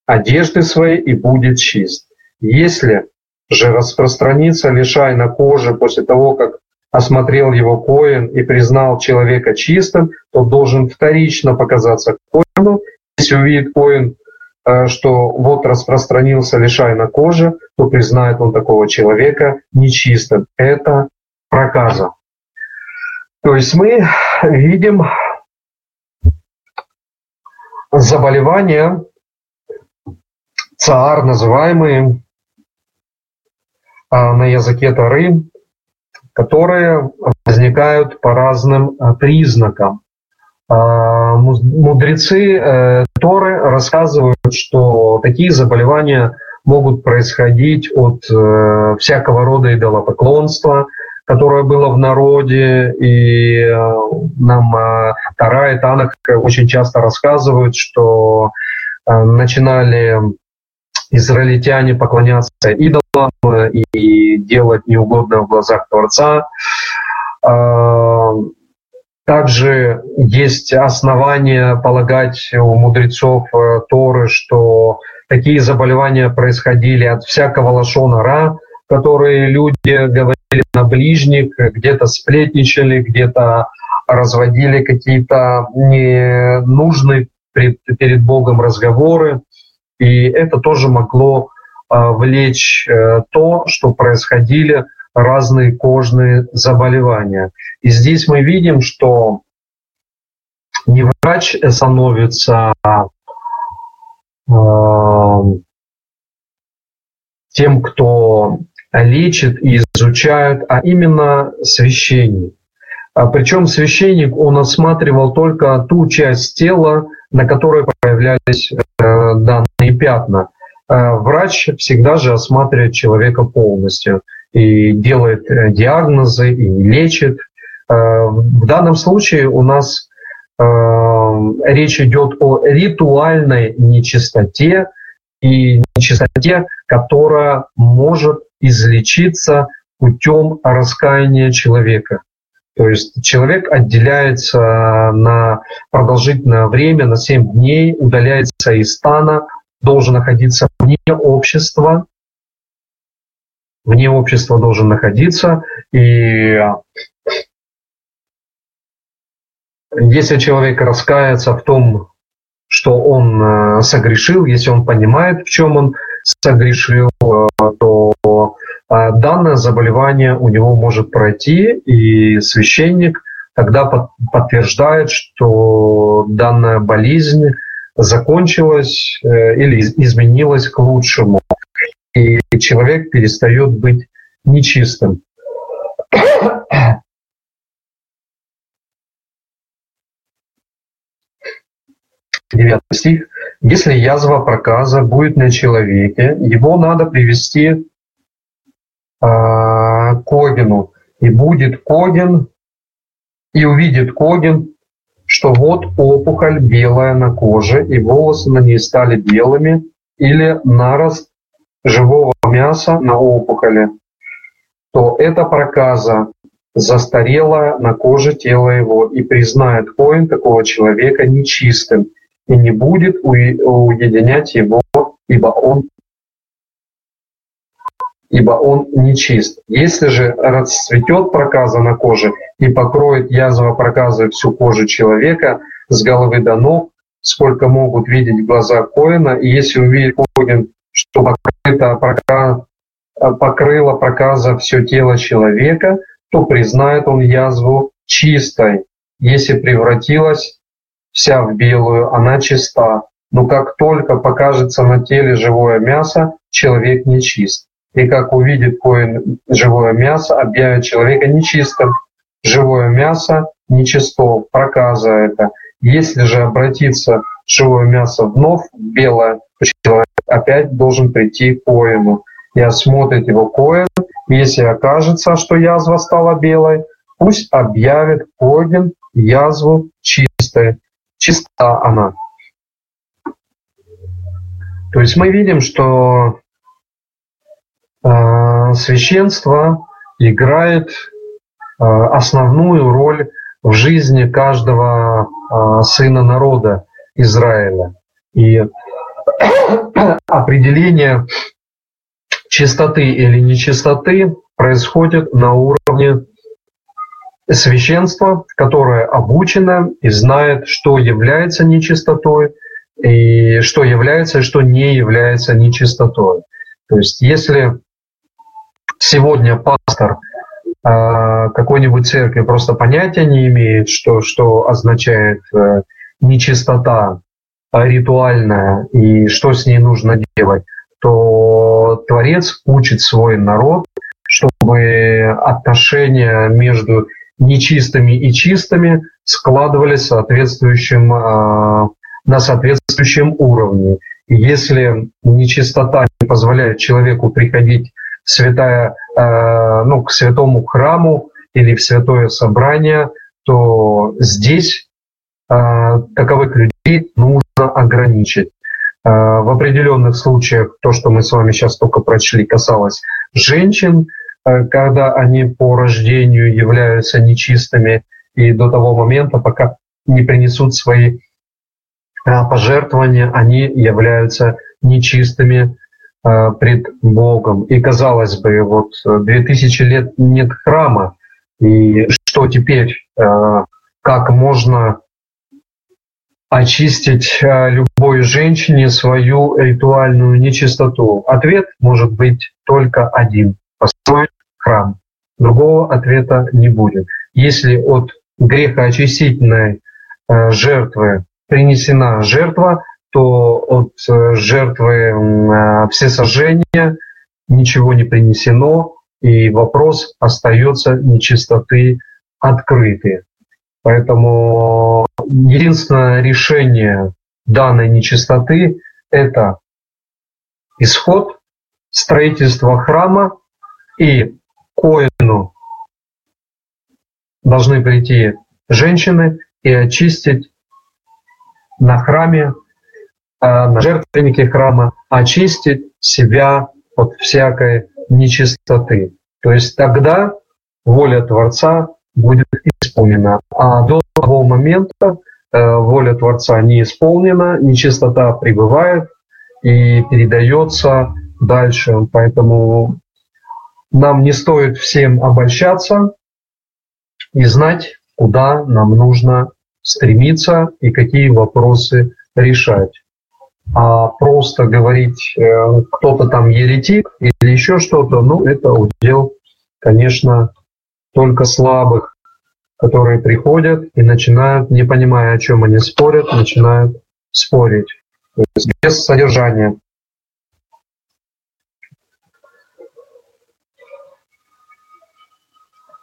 одежды своей и будет чист. Если же распространится лишай на коже после того, как осмотрел его коин и признал человека чистым, то должен вторично показаться коину. Если увидит коин, э, что вот распространился лишай на коже, то признает он такого человека нечистым. Это проказа. То есть мы видим заболевания, цаар называемые на языке Тары, которые возникают по разным а, признакам. А, мудрецы э, Торы рассказывают, что такие заболевания могут происходить от э, всякого рода идолопоклонства, которое было в народе, и э, нам Тара и Танах очень часто рассказывают, что начинали израильтяне поклоняться идолам и делать неугодное в глазах Творца. А, также есть основания полагать у мудрецов э, Торы, что такие заболевания происходили от всякого лошона ра, которые люди говорили на ближних, где-то сплетничали, где-то разводили какие-то ненужные перед Богом разговоры. И это тоже могло а, влечь э, то, что происходили разные кожные заболевания. И здесь мы видим, что не врач становится а, тем, кто лечит и изучает, а именно священник. А Причем священник, он осматривал только ту часть тела, на которой появлялись э, данные пятна. Э, врач всегда же осматривает человека полностью и делает э, диагнозы, и лечит. В данном случае у нас речь идет о ритуальной нечистоте и нечистоте, которая может излечиться путем раскаяния человека. То есть человек отделяется на продолжительное время, на 7 дней, удаляется из стана, должен находиться вне общества, вне общества должен находиться. И если человек раскается в том, что он э, согрешил, если он понимает, в чем он согрешил, э, то а данное заболевание у него может пройти, и священник тогда подтверждает, что данная болезнь закончилась э, или изменилась к лучшему, и человек перестает быть нечистым. Девятый стих. Если язва проказа будет на человеке, его надо привести э, Когину. И будет Когин, и увидит Когин, что вот опухоль белая на коже, и волосы на ней стали белыми, или нарост живого мяса на опухоли, то это проказа, застарелая на коже тела его, и признает Коин такого человека нечистым, и не будет уединять его, ибо он ибо он нечист. Если же расцветет проказа на коже и покроет язва проказы всю кожу человека с головы до ног, сколько могут видеть глаза Коина, и если увидит Коин, что покрыта проказа, покрыла проказа все тело человека, то признает он язву чистой. Если превратилась вся в белую, она чиста. Но как только покажется на теле живое мясо, человек нечист и как увидит коин живое мясо, объявит человека нечистым. Живое мясо нечисто, проказа это. Если же обратиться живое мясо вновь белое, то человек опять должен прийти к коину и осмотрит его коин. Если окажется, что язва стала белой, пусть объявит коин язву чистой. Чиста она. То есть мы видим, что Э, священство играет основную роль в жизни каждого э, сына народа Израиля. И определение чистоты или нечистоты происходит на уровне священство, которое обучено и знает, что является нечистотой, и что является и что не является нечистотой. То есть если сегодня пастор э, какой-нибудь церкви просто понятия не имеет, что, что означает э, нечистота ритуальная и что с ней нужно делать, то Творец учит свой народ, чтобы отношения между нечистыми и чистыми складывались соответствующим, э, на соответствующем уровне. Если нечистота не позволяет человеку приходить в святая, ну, к святому храму или в святое собрание, то здесь э, таковых людей нужно ограничить. В определенных случаях то, что мы с вами сейчас только прочли, касалось женщин, когда они по рождению являются нечистыми и до того момента, пока не принесут свои пожертвования, они являются нечистыми пред Богом. И казалось бы, вот 2000 лет нет храма, и что теперь, а, как можно очистить любой женщине свою ритуальную нечистоту? Ответ может быть только один – построить храм. Другого ответа не будет. Если от грехоочистительной э, жертвы принесена жертва, то от э, жертвы э, всесожжения ничего не принесено, и вопрос остается нечистоты открытый. Поэтому единственное решение данной нечистоты – это исход строительства храма и коину должны прийти женщины и очистить на храме, на жертвеннике храма, очистить себя от всякой нечистоты. То есть тогда воля Творца будет исполнена. А до того момента э, воля Творца не исполнена, нечистота пребывает и передается дальше. Поэтому нам не стоит всем обольщаться и знать, куда нам нужно стремиться и какие вопросы решать. А просто говорить, э, кто-то там еретик или еще что-то, ну, это удел, конечно, только слабых, которые приходят и начинают, не понимая, о чем они спорят, начинают спорить. То есть без содержания.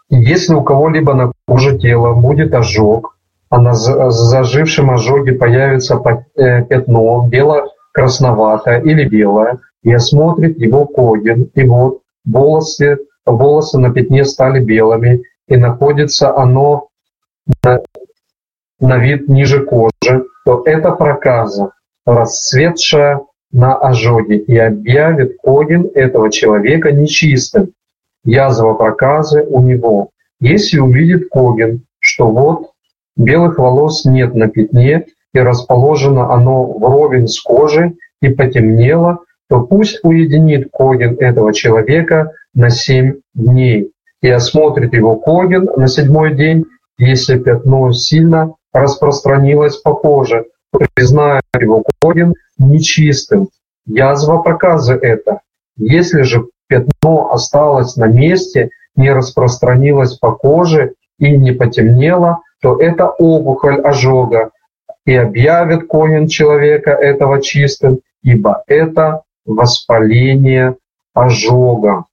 Если у кого-либо на коже тела будет ожог, а на зажившем ожоге появится э, пятно бело-красноватое или белое, и осмотрит его коген, и вот волосы, волосы на пятне стали белыми, и находится оно на, на вид ниже кожи, то это проказа, расцветшая на ожоге, и объявит коген этого человека нечистым, язва проказы у него. Если увидит Коген, что вот белых волос нет на пятне и расположено оно вровень с кожей и потемнело, то пусть уединит Коген этого человека на семь дней и осмотрит его Коген на седьмой день, если пятно сильно распространилось по коже, признает его Коген нечистым. Язва проказы это. Если же пятно осталось на месте, не распространилось по коже и не потемнело, то это опухоль ожога, и объявит конин человека этого чистым, ибо это воспаление ожога.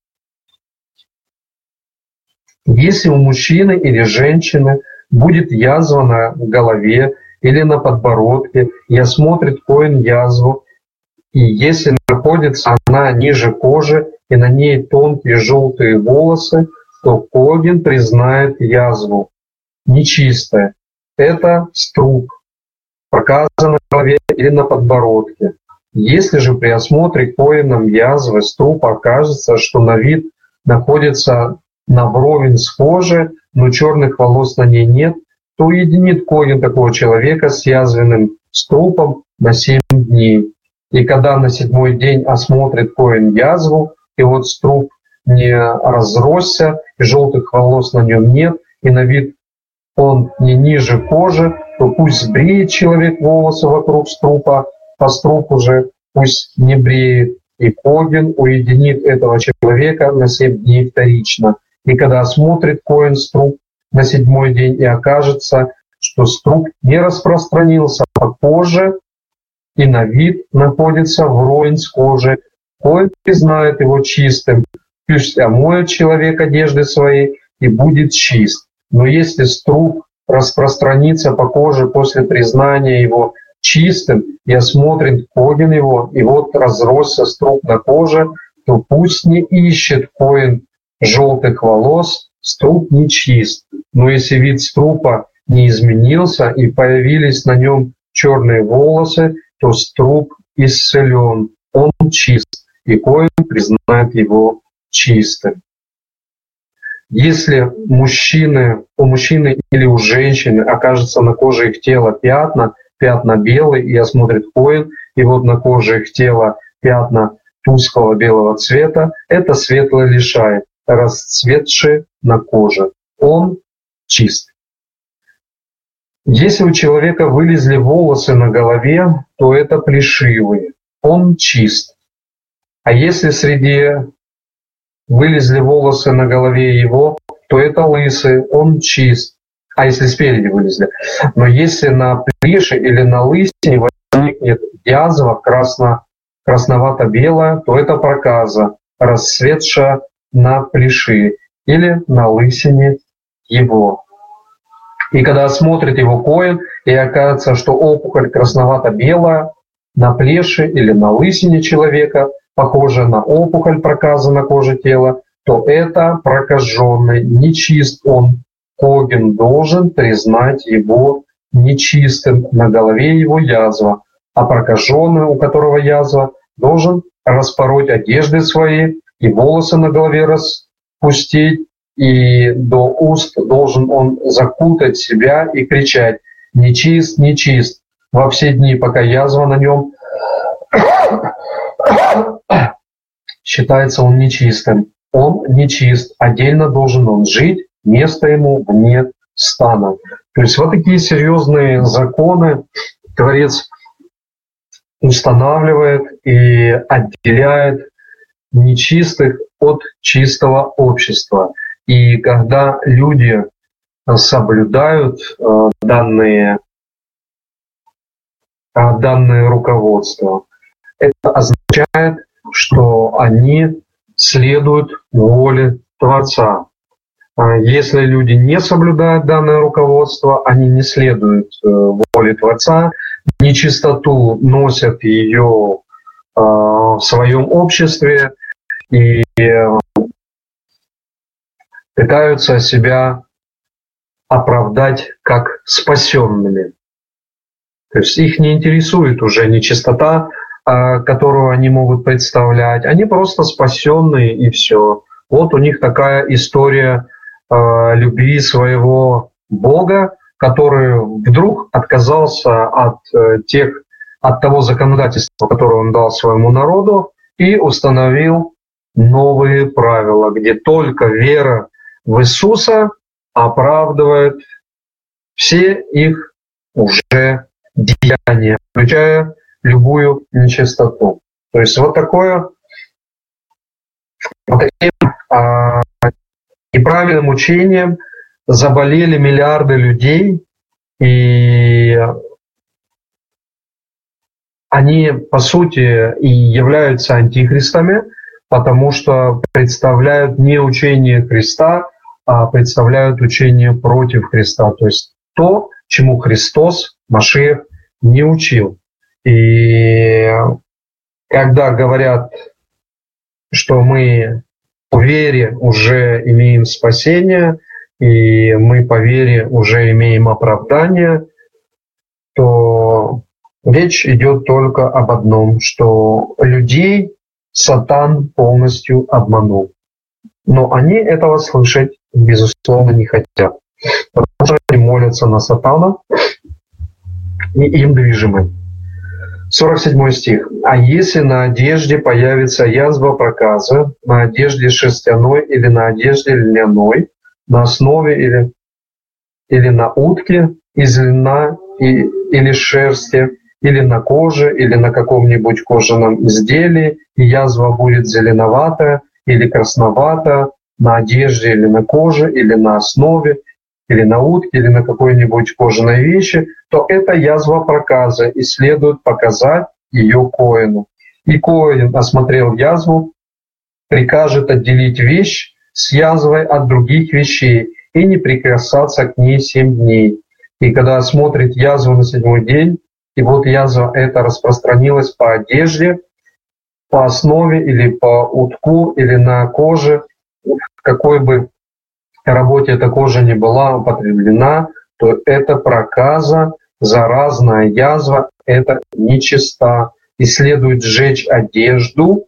Если у мужчины или женщины будет язва на голове или на подбородке, и осмотрит коин язву, и если находится она ниже кожи, и на ней тонкие желтые волосы, то Когин признает язву нечистая. Это струп, проказа на голове или на подбородке. Если же при осмотре коином язвы струпа окажется, что на вид находится на вровень с кожи, но черных волос на ней нет, то уединит коин такого человека с язвенным струпом на семь дней. И когда на седьмой день осмотрит коин язву, и вот струп не разросся, и желтых волос на нем нет, и на вид он не ниже кожи, то пусть сбреет человек волосы вокруг струпа, по струпу же пусть не бреет, и Когин уединит этого человека на семь дней вторично. И когда осмотрит Коин струп на седьмой день и окажется, что струп не распространился по коже и на вид находится вровень с кожей, Коин признает его чистым, пусть омоет человек одежды своей и будет чист. Но если струп распространится по коже после признания его чистым и осмотрен Когин его, и вот разросся струп на коже, то пусть не ищет Коин желтых волос, струп не чист. Но если вид струпа не изменился и появились на нем черные волосы, то струп исцелен, он чист, и Коин признает его чистым. Если мужчины, у мужчины или у женщины окажется на коже их тела пятна, пятна белые, и осмотрит коин, и вот на коже их тела пятна тусклого белого цвета, это светлый лишай, расцветший на коже. Он чист. Если у человека вылезли волосы на голове, то это плешивые. Он чист. А если среди вылезли волосы на голове его, то это лысый, он чист. А если спереди вылезли. Но если на плеше или на лысине возникнет язва красно, красновато-белая, то это проказа, расцветшая на плеши или на лысине его. И когда смотрит его коин, и окажется, что опухоль красновато-белая на плеше или на лысине человека, похожа на опухоль проказа на коже тела, то это прокаженный, нечист он. Коген должен признать его нечистым, на голове его язва, а прокаженный, у которого язва, должен распороть одежды свои и волосы на голове распустить, и до уст должен он закутать себя и кричать «Нечист, нечист!» во все дни, пока язва на нем считается он нечистым. Он нечист, отдельно должен он жить, место ему вне стана. То есть вот такие серьезные законы Творец устанавливает и отделяет нечистых от чистого общества. И когда люди соблюдают э, данные, э, данное руководство, это означает, что они следуют воле Творца. А если люди не соблюдают данное руководство, они не следуют э, воле Творца, нечистоту носят ее в своем обществе и пытаются себя оправдать как спасенными. То есть их не интересует уже нечистота, а, которую они могут представлять. Они просто спасенные и все. Вот у них такая история а, любви своего Бога, который вдруг отказался от э, тех, от того законодательства, которое он дал своему народу, и установил новые правила, где только вера в Иисуса оправдывает все их уже деяния, включая любую нечистоту. То есть вот такое а, неправильным учением заболели миллиарды людей, и они, по сути, и являются антихристами, потому что представляют не учение Христа, а представляют учение против Христа, то есть то, чему Христос, Машех, не учил. И когда говорят, что мы по вере уже имеем спасение, и мы по вере уже имеем оправдание, то речь идет только об одном, что людей Сатан полностью обманул. Но они этого слышать безусловно, не хотят. Потому что они молятся на сатана и им движимы. 47 стих. «А если на одежде появится язва проказа, на одежде шерстяной или на одежде льняной, на основе или или на утке из льна и, или шерсти, или на коже, или на каком-нибудь кожаном изделии, и язва будет зеленоватая или красноватая на одежде или на коже, или на основе, или на утке, или на какой-нибудь кожаной вещи, то это язва проказа, и следует показать ее коину. И коин, осмотрел язву, прикажет отделить вещь с язвой от других вещей и не прикасаться к ней семь дней. И когда осмотрит язву на седьмой день, и вот язва эта распространилась по одежде, по основе или по утку, или на коже, какой бы работе эта кожа не была употреблена, то это проказа, заразная язва, это нечиста. И следует сжечь одежду,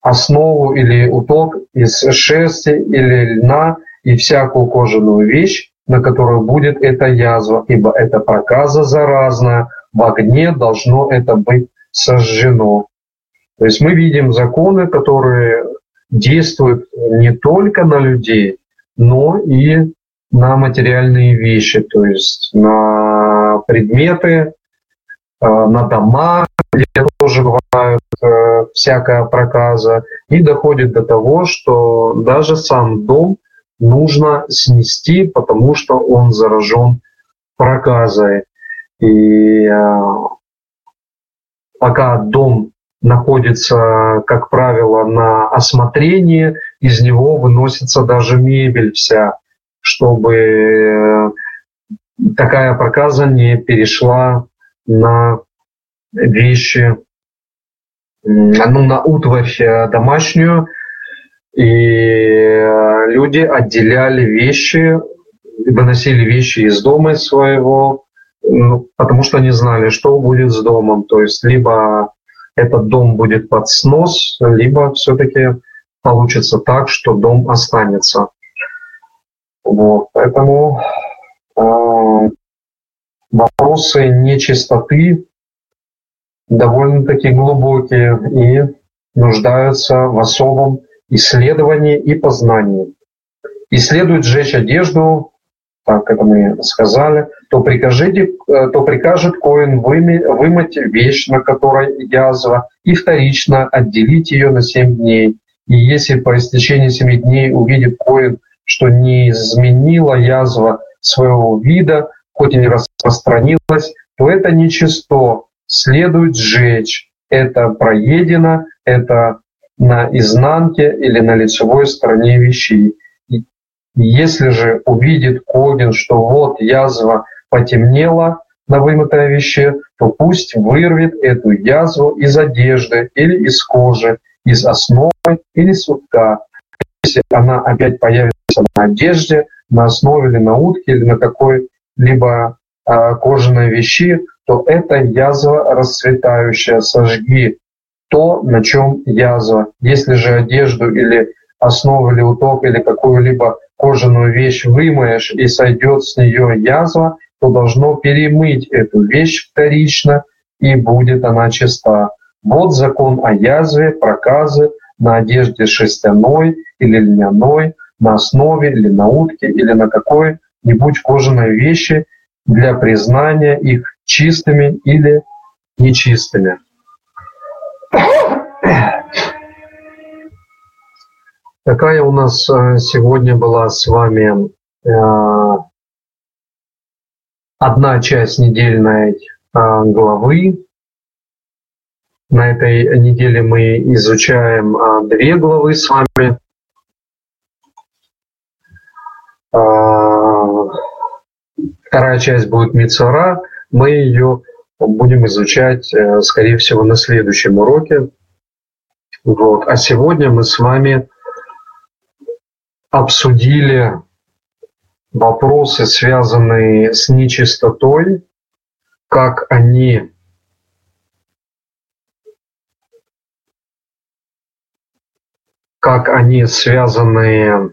основу или уток из шерсти или льна и всякую кожаную вещь, на которую будет эта язва, ибо это проказа заразная, в огне должно это быть сожжено. То есть мы видим законы, которые действуют не только на людей, но и на материальные вещи, то есть на предметы, э, на дома, где тоже бывает э, всякая проказа, и доходит до того, что даже сам дом нужно снести, потому что он заражен проказой. И э, пока дом находится, как правило, на осмотрении, из него выносится даже мебель вся, чтобы э, такая проказа не перешла на вещи, ну, на утварь э, домашнюю, и э, люди отделяли вещи, выносили вещи из дома своего, ну, потому что не знали, что будет с домом. То есть либо этот дом будет под снос, либо все-таки получится так, что дом останется. Вот, поэтому э, вопросы нечистоты довольно-таки глубокие и нуждаются в особом исследовании и познании. И следует сжечь одежду, так это мы сказали, то, прикажите, э, то прикажет коин вымыть вещь, на которой язва, и вторично отделить ее на семь дней. И если по истечении семи дней увидит коин, что не изменила язва своего вида, хоть и не распространилась, то это нечисто, следует сжечь. Это проедено, это на изнанке или на лицевой стороне вещей. Если же увидит Когин, что вот язва потемнела на вымытой вещи, то пусть вырвет эту язву из одежды или из кожи, из основы или сутка. Если она опять появится на одежде, на основе или на утке, или на какой-либо э, кожаной вещи, то это язва расцветающая. Сожги то, на чем язва. Если же одежду или основу или уток или какую-либо кожаную вещь вымоешь и сойдет с нее язва, то должно перемыть эту вещь вторично, и будет она чиста. Вот закон о язве, проказы на одежде шерстяной или льняной, на основе или на утке или на какой-нибудь кожаной вещи для признания их чистыми или нечистыми. Такая у нас э, сегодня была с вами э, одна часть недельной э, главы. На этой неделе мы изучаем две главы с вами. Вторая часть будет Мицара. Мы ее будем изучать, скорее всего, на следующем уроке. Вот. А сегодня мы с вами обсудили вопросы, связанные с нечистотой, как они как они связаны,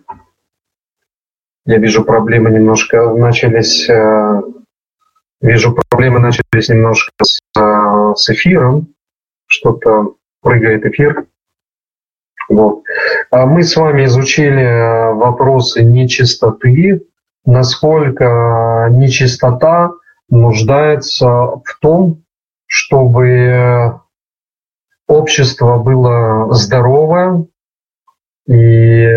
я вижу проблемы немножко начались, э, вижу проблемы начались немножко с, э, с эфиром, что-то прыгает эфир. Вот. А мы с вами изучили э, вопросы нечистоты, насколько нечистота нуждается в том, чтобы общество было здоровое и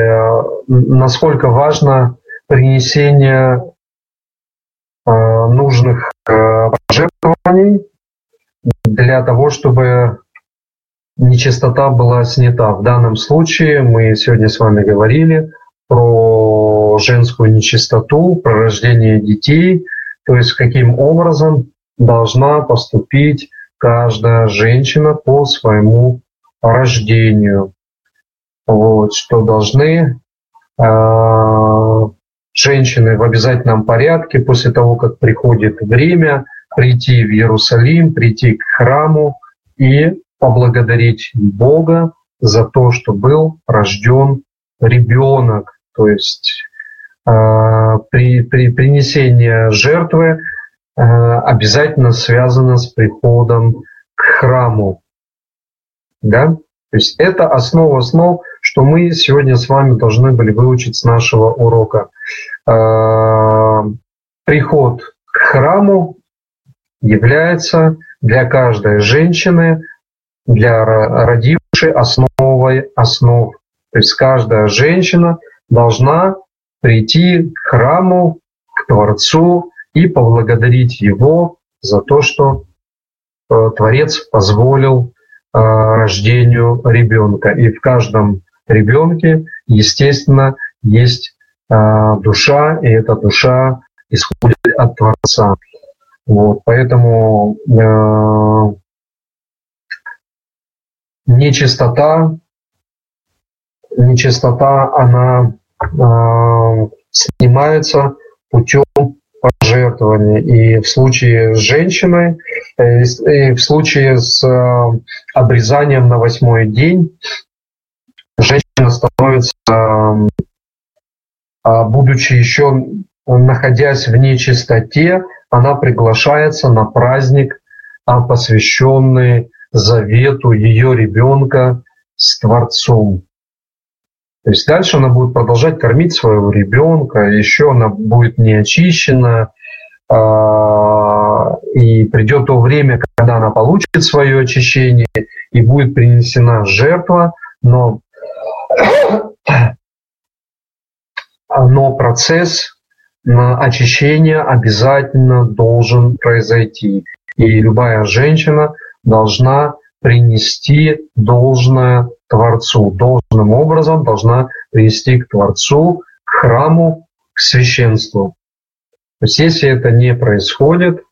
насколько важно принесение нужных пожертвований для того, чтобы нечистота была снята. В данном случае мы сегодня с вами говорили про женскую нечистоту, про рождение детей, то есть каким образом должна поступить каждая женщина по своему рождению. Вот, что должны э, женщины в обязательном порядке после того, как приходит время, прийти в Иерусалим, прийти к храму и поблагодарить Бога за то, что был рожден ребенок. То есть э, при, при принесении жертвы э, обязательно связано с приходом к храму. Да? То есть это основа основ, что мы сегодня с вами должны были выучить с нашего урока. Э, приход к храму является для каждой женщины для родившей основой основ. То есть каждая женщина должна прийти к храму, к Творцу и поблагодарить Его за то, что э, Творец позволил э, рождению ребенка. И в каждом ребенке, естественно, есть э, душа, и эта душа исходит от Творца. Вот, поэтому нечистота, нечистота, она э, снимается путем пожертвования. И в случае с женщиной, э, и в случае с э, обрезанием на восьмой день, женщина становится, э, будучи еще находясь в нечистоте, она приглашается на праздник, посвященный завету ее ребенка с Творцом. То есть дальше она будет продолжать кормить своего ребенка, еще она будет не очищена, а, и придет то время, когда она получит свое очищение и будет принесена жертва, но, но процесс очищения обязательно должен произойти. И любая женщина – должна принести должное Творцу, должным образом должна принести к Творцу, к храму, к священству. То есть если это не происходит,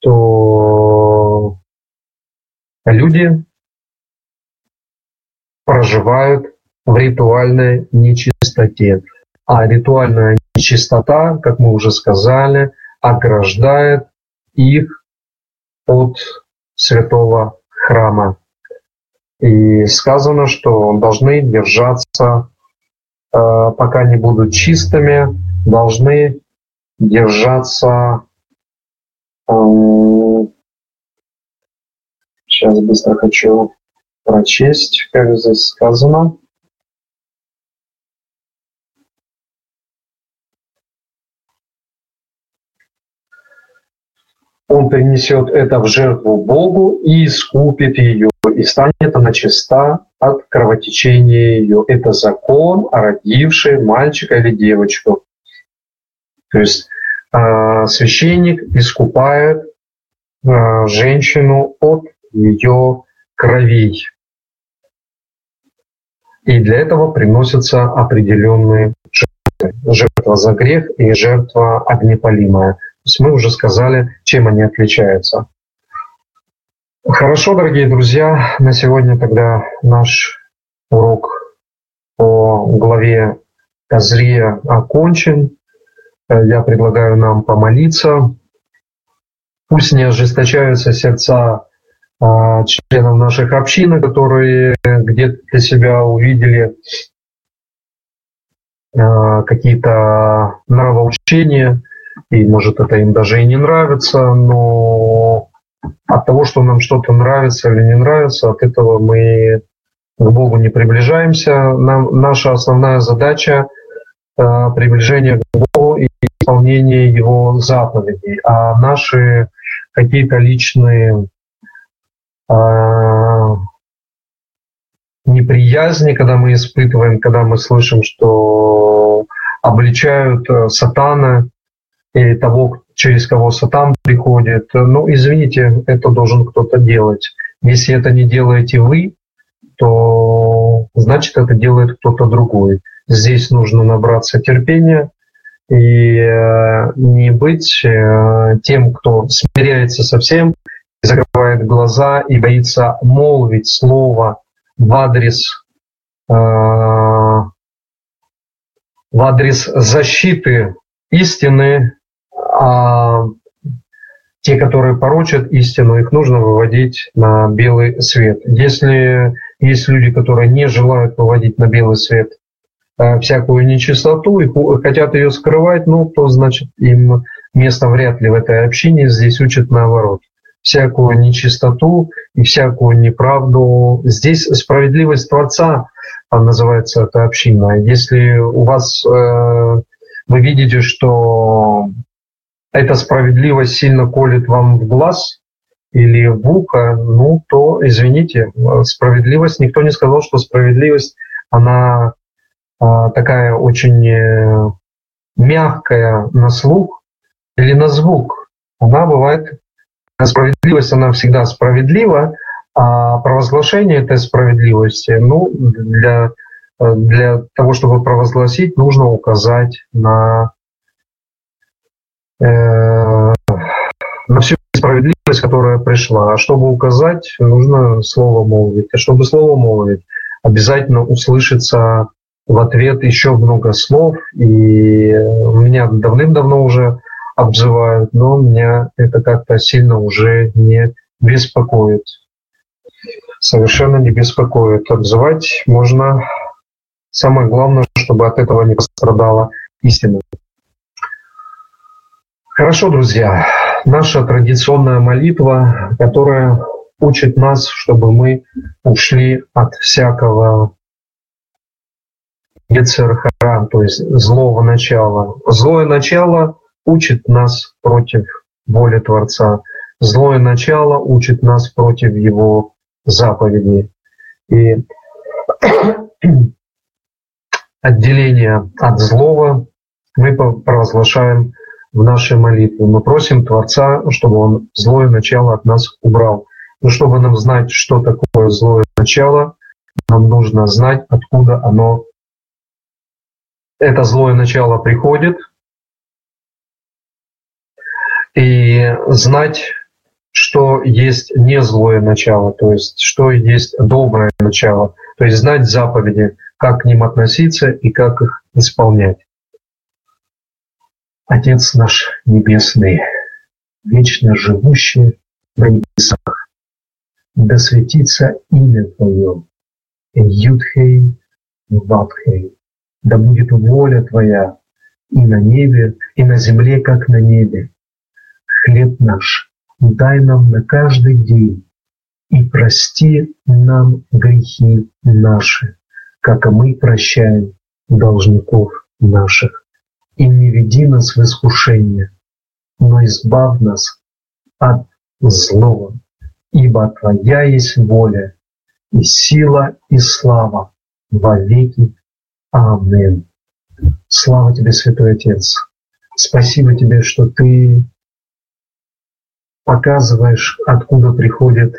то люди проживают в ритуальной нечистоте. А ритуальная нечистота, как мы уже сказали, ограждает их от святого храма. И сказано, что должны держаться, э, пока не будут чистыми, должны держаться Сейчас быстро хочу прочесть, как здесь сказано. Он принесет это в жертву Богу и искупит ее, и станет она чиста от кровотечения ее. Это закон, родивший мальчика или девочку. То есть э, священник искупает э, женщину от ее кровей. И для этого приносятся определенные жертвы. Жертва за грех и жертва огнепалимая есть мы уже сказали, чем они отличаются. Хорошо, дорогие друзья, на сегодня тогда наш урок по главе Козрия окончен. Я предлагаю нам помолиться. Пусть не ожесточаются сердца а, членов наших общин, которые где-то для себя увидели а, какие-то нравоучения, и может это им даже и не нравится, но от того, что нам что-то нравится или не нравится, от этого мы к Богу не приближаемся. Нам, наша основная задача э, приближение к Богу и исполнение его заповедей, а наши какие-то личные а, неприязни, когда мы испытываем, когда мы слышим, что обличают э, сатана или того, через кого сатан приходит. Ну, извините, это должен кто-то делать. Если это не делаете вы, то значит это делает кто-то другой. Здесь нужно набраться терпения и э, не быть э, тем, кто смиряется со всем, закрывает глаза и боится молвить слово в адрес э, в адрес защиты истины, а те, которые порочат истину, их нужно выводить на белый свет. Если есть люди, которые не желают выводить на белый свет э, всякую нечистоту и хотят ее скрывать, ну, то значит им место вряд ли в этой общине. Здесь учат наоборот всякую нечистоту и всякую неправду. Здесь справедливость Творца называется эта община. Если у вас э, вы видите, что эта справедливость сильно колет вам в глаз или в ухо, ну то, извините, справедливость, никто не сказал, что справедливость, она э, такая очень э, мягкая на слух или на звук. Она бывает справедливость, она всегда справедлива, а провозглашение этой справедливости, ну, для, для того, чтобы провозгласить, нужно указать на, на всю справедливость, которая пришла. А чтобы указать, нужно слово молвить. А чтобы слово молвить, обязательно услышится в ответ еще много слов. И меня давным-давно уже обзывают, но меня это как-то сильно уже не беспокоит. Совершенно не беспокоит. Обзывать можно. Самое главное, чтобы от этого не пострадала истина. Хорошо, друзья. Наша традиционная молитва, которая учит нас, чтобы мы ушли от всякого Ецерхара, то есть злого начала. Злое начало учит нас против воли Творца. Злое начало учит нас против его заповедей. И отделение от злого мы провозглашаем в нашей молитве. Мы просим Творца, чтобы Он злое начало от нас убрал. Но чтобы нам знать, что такое злое начало, нам нужно знать, откуда оно, это злое начало приходит, и знать, что есть не злое начало, то есть что есть доброе начало, то есть знать заповеди, как к ним относиться и как их исполнять. Отец наш Небесный, вечно живущий на небесах, да светится имя Твое, Юдхей, Ватхей, да будет воля Твоя и на небе, и на земле, как на небе. Хлеб наш дай нам на каждый день, и прости нам грехи наши, как и мы прощаем должников наших. И не веди нас в искушение, но избавь нас от злого, ибо Твоя есть воля, и сила, и слава во веки. Аминь. Слава Тебе, Святой Отец. Спасибо Тебе, что Ты показываешь, откуда приходит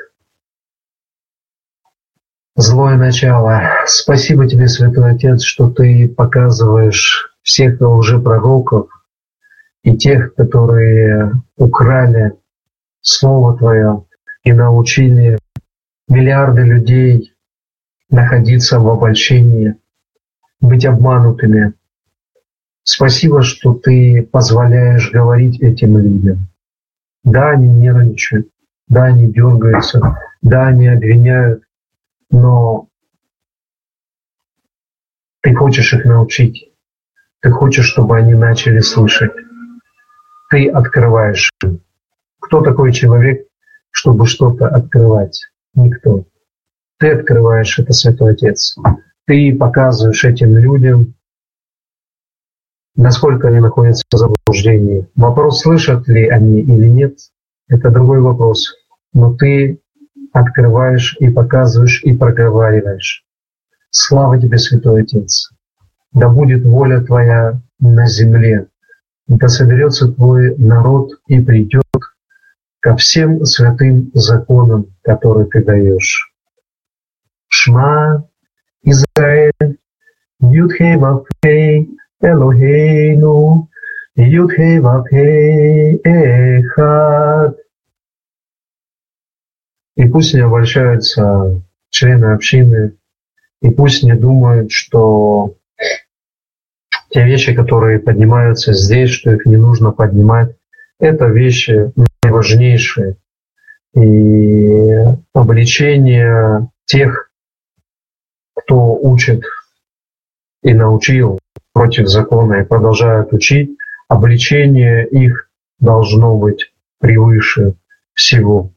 злое начало. Спасибо тебе, Святой Отец, что ты показываешь всех лжепророков и тех, которые украли Слово Твое и научили миллиарды людей находиться в обольщении, быть обманутыми. Спасибо, что ты позволяешь говорить этим людям. Да, они нервничают, да, они дергаются, да, они обвиняют, но ты хочешь их научить, ты хочешь, чтобы они начали слышать. Ты открываешь. Кто такой человек, чтобы что-то открывать? Никто. Ты открываешь это, Святой Отец. Ты показываешь этим людям насколько они находятся в заблуждении. Вопрос, слышат ли они или нет, это другой вопрос. Но ты открываешь и показываешь и проговариваешь. Слава тебе, Святой Отец! Да будет воля Твоя на земле, да соберется Твой народ и придет ко всем святым законам, которые Ты даешь. Шма, Израиль, Юдхей Вавхей, Элохейну, Юдхей Вавхей, Эхад. И пусть не обольщаются члены общины, и пусть не думают, что те вещи, которые поднимаются здесь, что их не нужно поднимать, это вещи наиважнейшие. И обличение тех, кто учит и научил против закона и продолжает учить, обличение их должно быть превыше всего.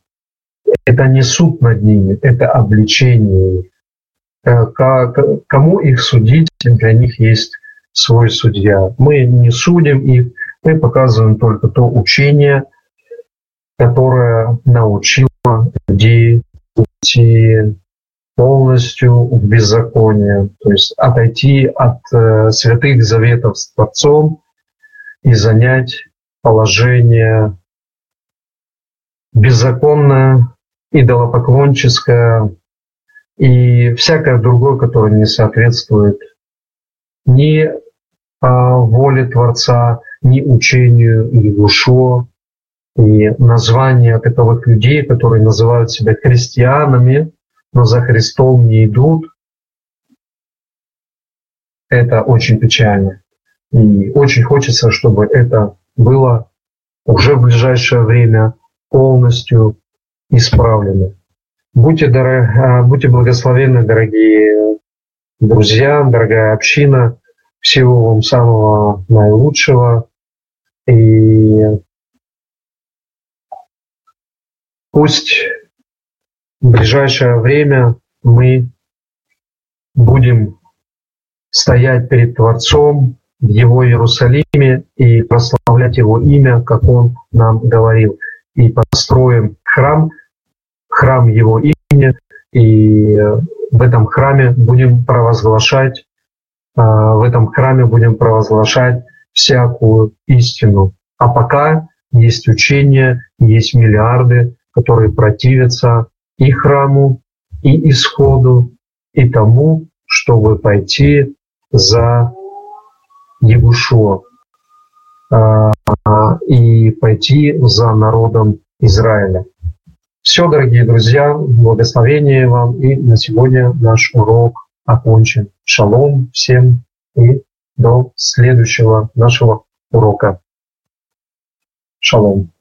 Это не суд над ними, это обличение. Э, кому их судить, для них есть свой судья. Мы не судим их, мы показываем только то учение, которое научило людей идти полностью в беззаконие, то есть отойти от э, святых заветов с Творцом и занять положение беззаконное, идолопоклонческое и всякое другое, которое не соответствует ни а, воле Творца, ни учению Егушо. И название таковых людей, которые называют себя христианами, но за Христом не идут, это очень печально. И очень хочется, чтобы это было уже в ближайшее время полностью исправлено. Будьте, дорог... А, будьте благословенны, дорогие друзья, дорогая община. Всего вам самого наилучшего. И пусть в ближайшее время мы будем стоять перед Творцом в Его Иерусалиме и прославлять Его имя, как Он нам говорил. И построим храм, храм Его имени, и в этом храме будем провозглашать, в этом храме будем провозглашать всякую истину. А пока есть учения, есть миллиарды, которые противятся и храму, и исходу, и тому, чтобы пойти за Егушо а, и пойти за народом Израиля. Все, дорогие друзья, благословение вам. И на сегодня наш урок окончен. Шалом всем и до следующего нашего урока. Шалом.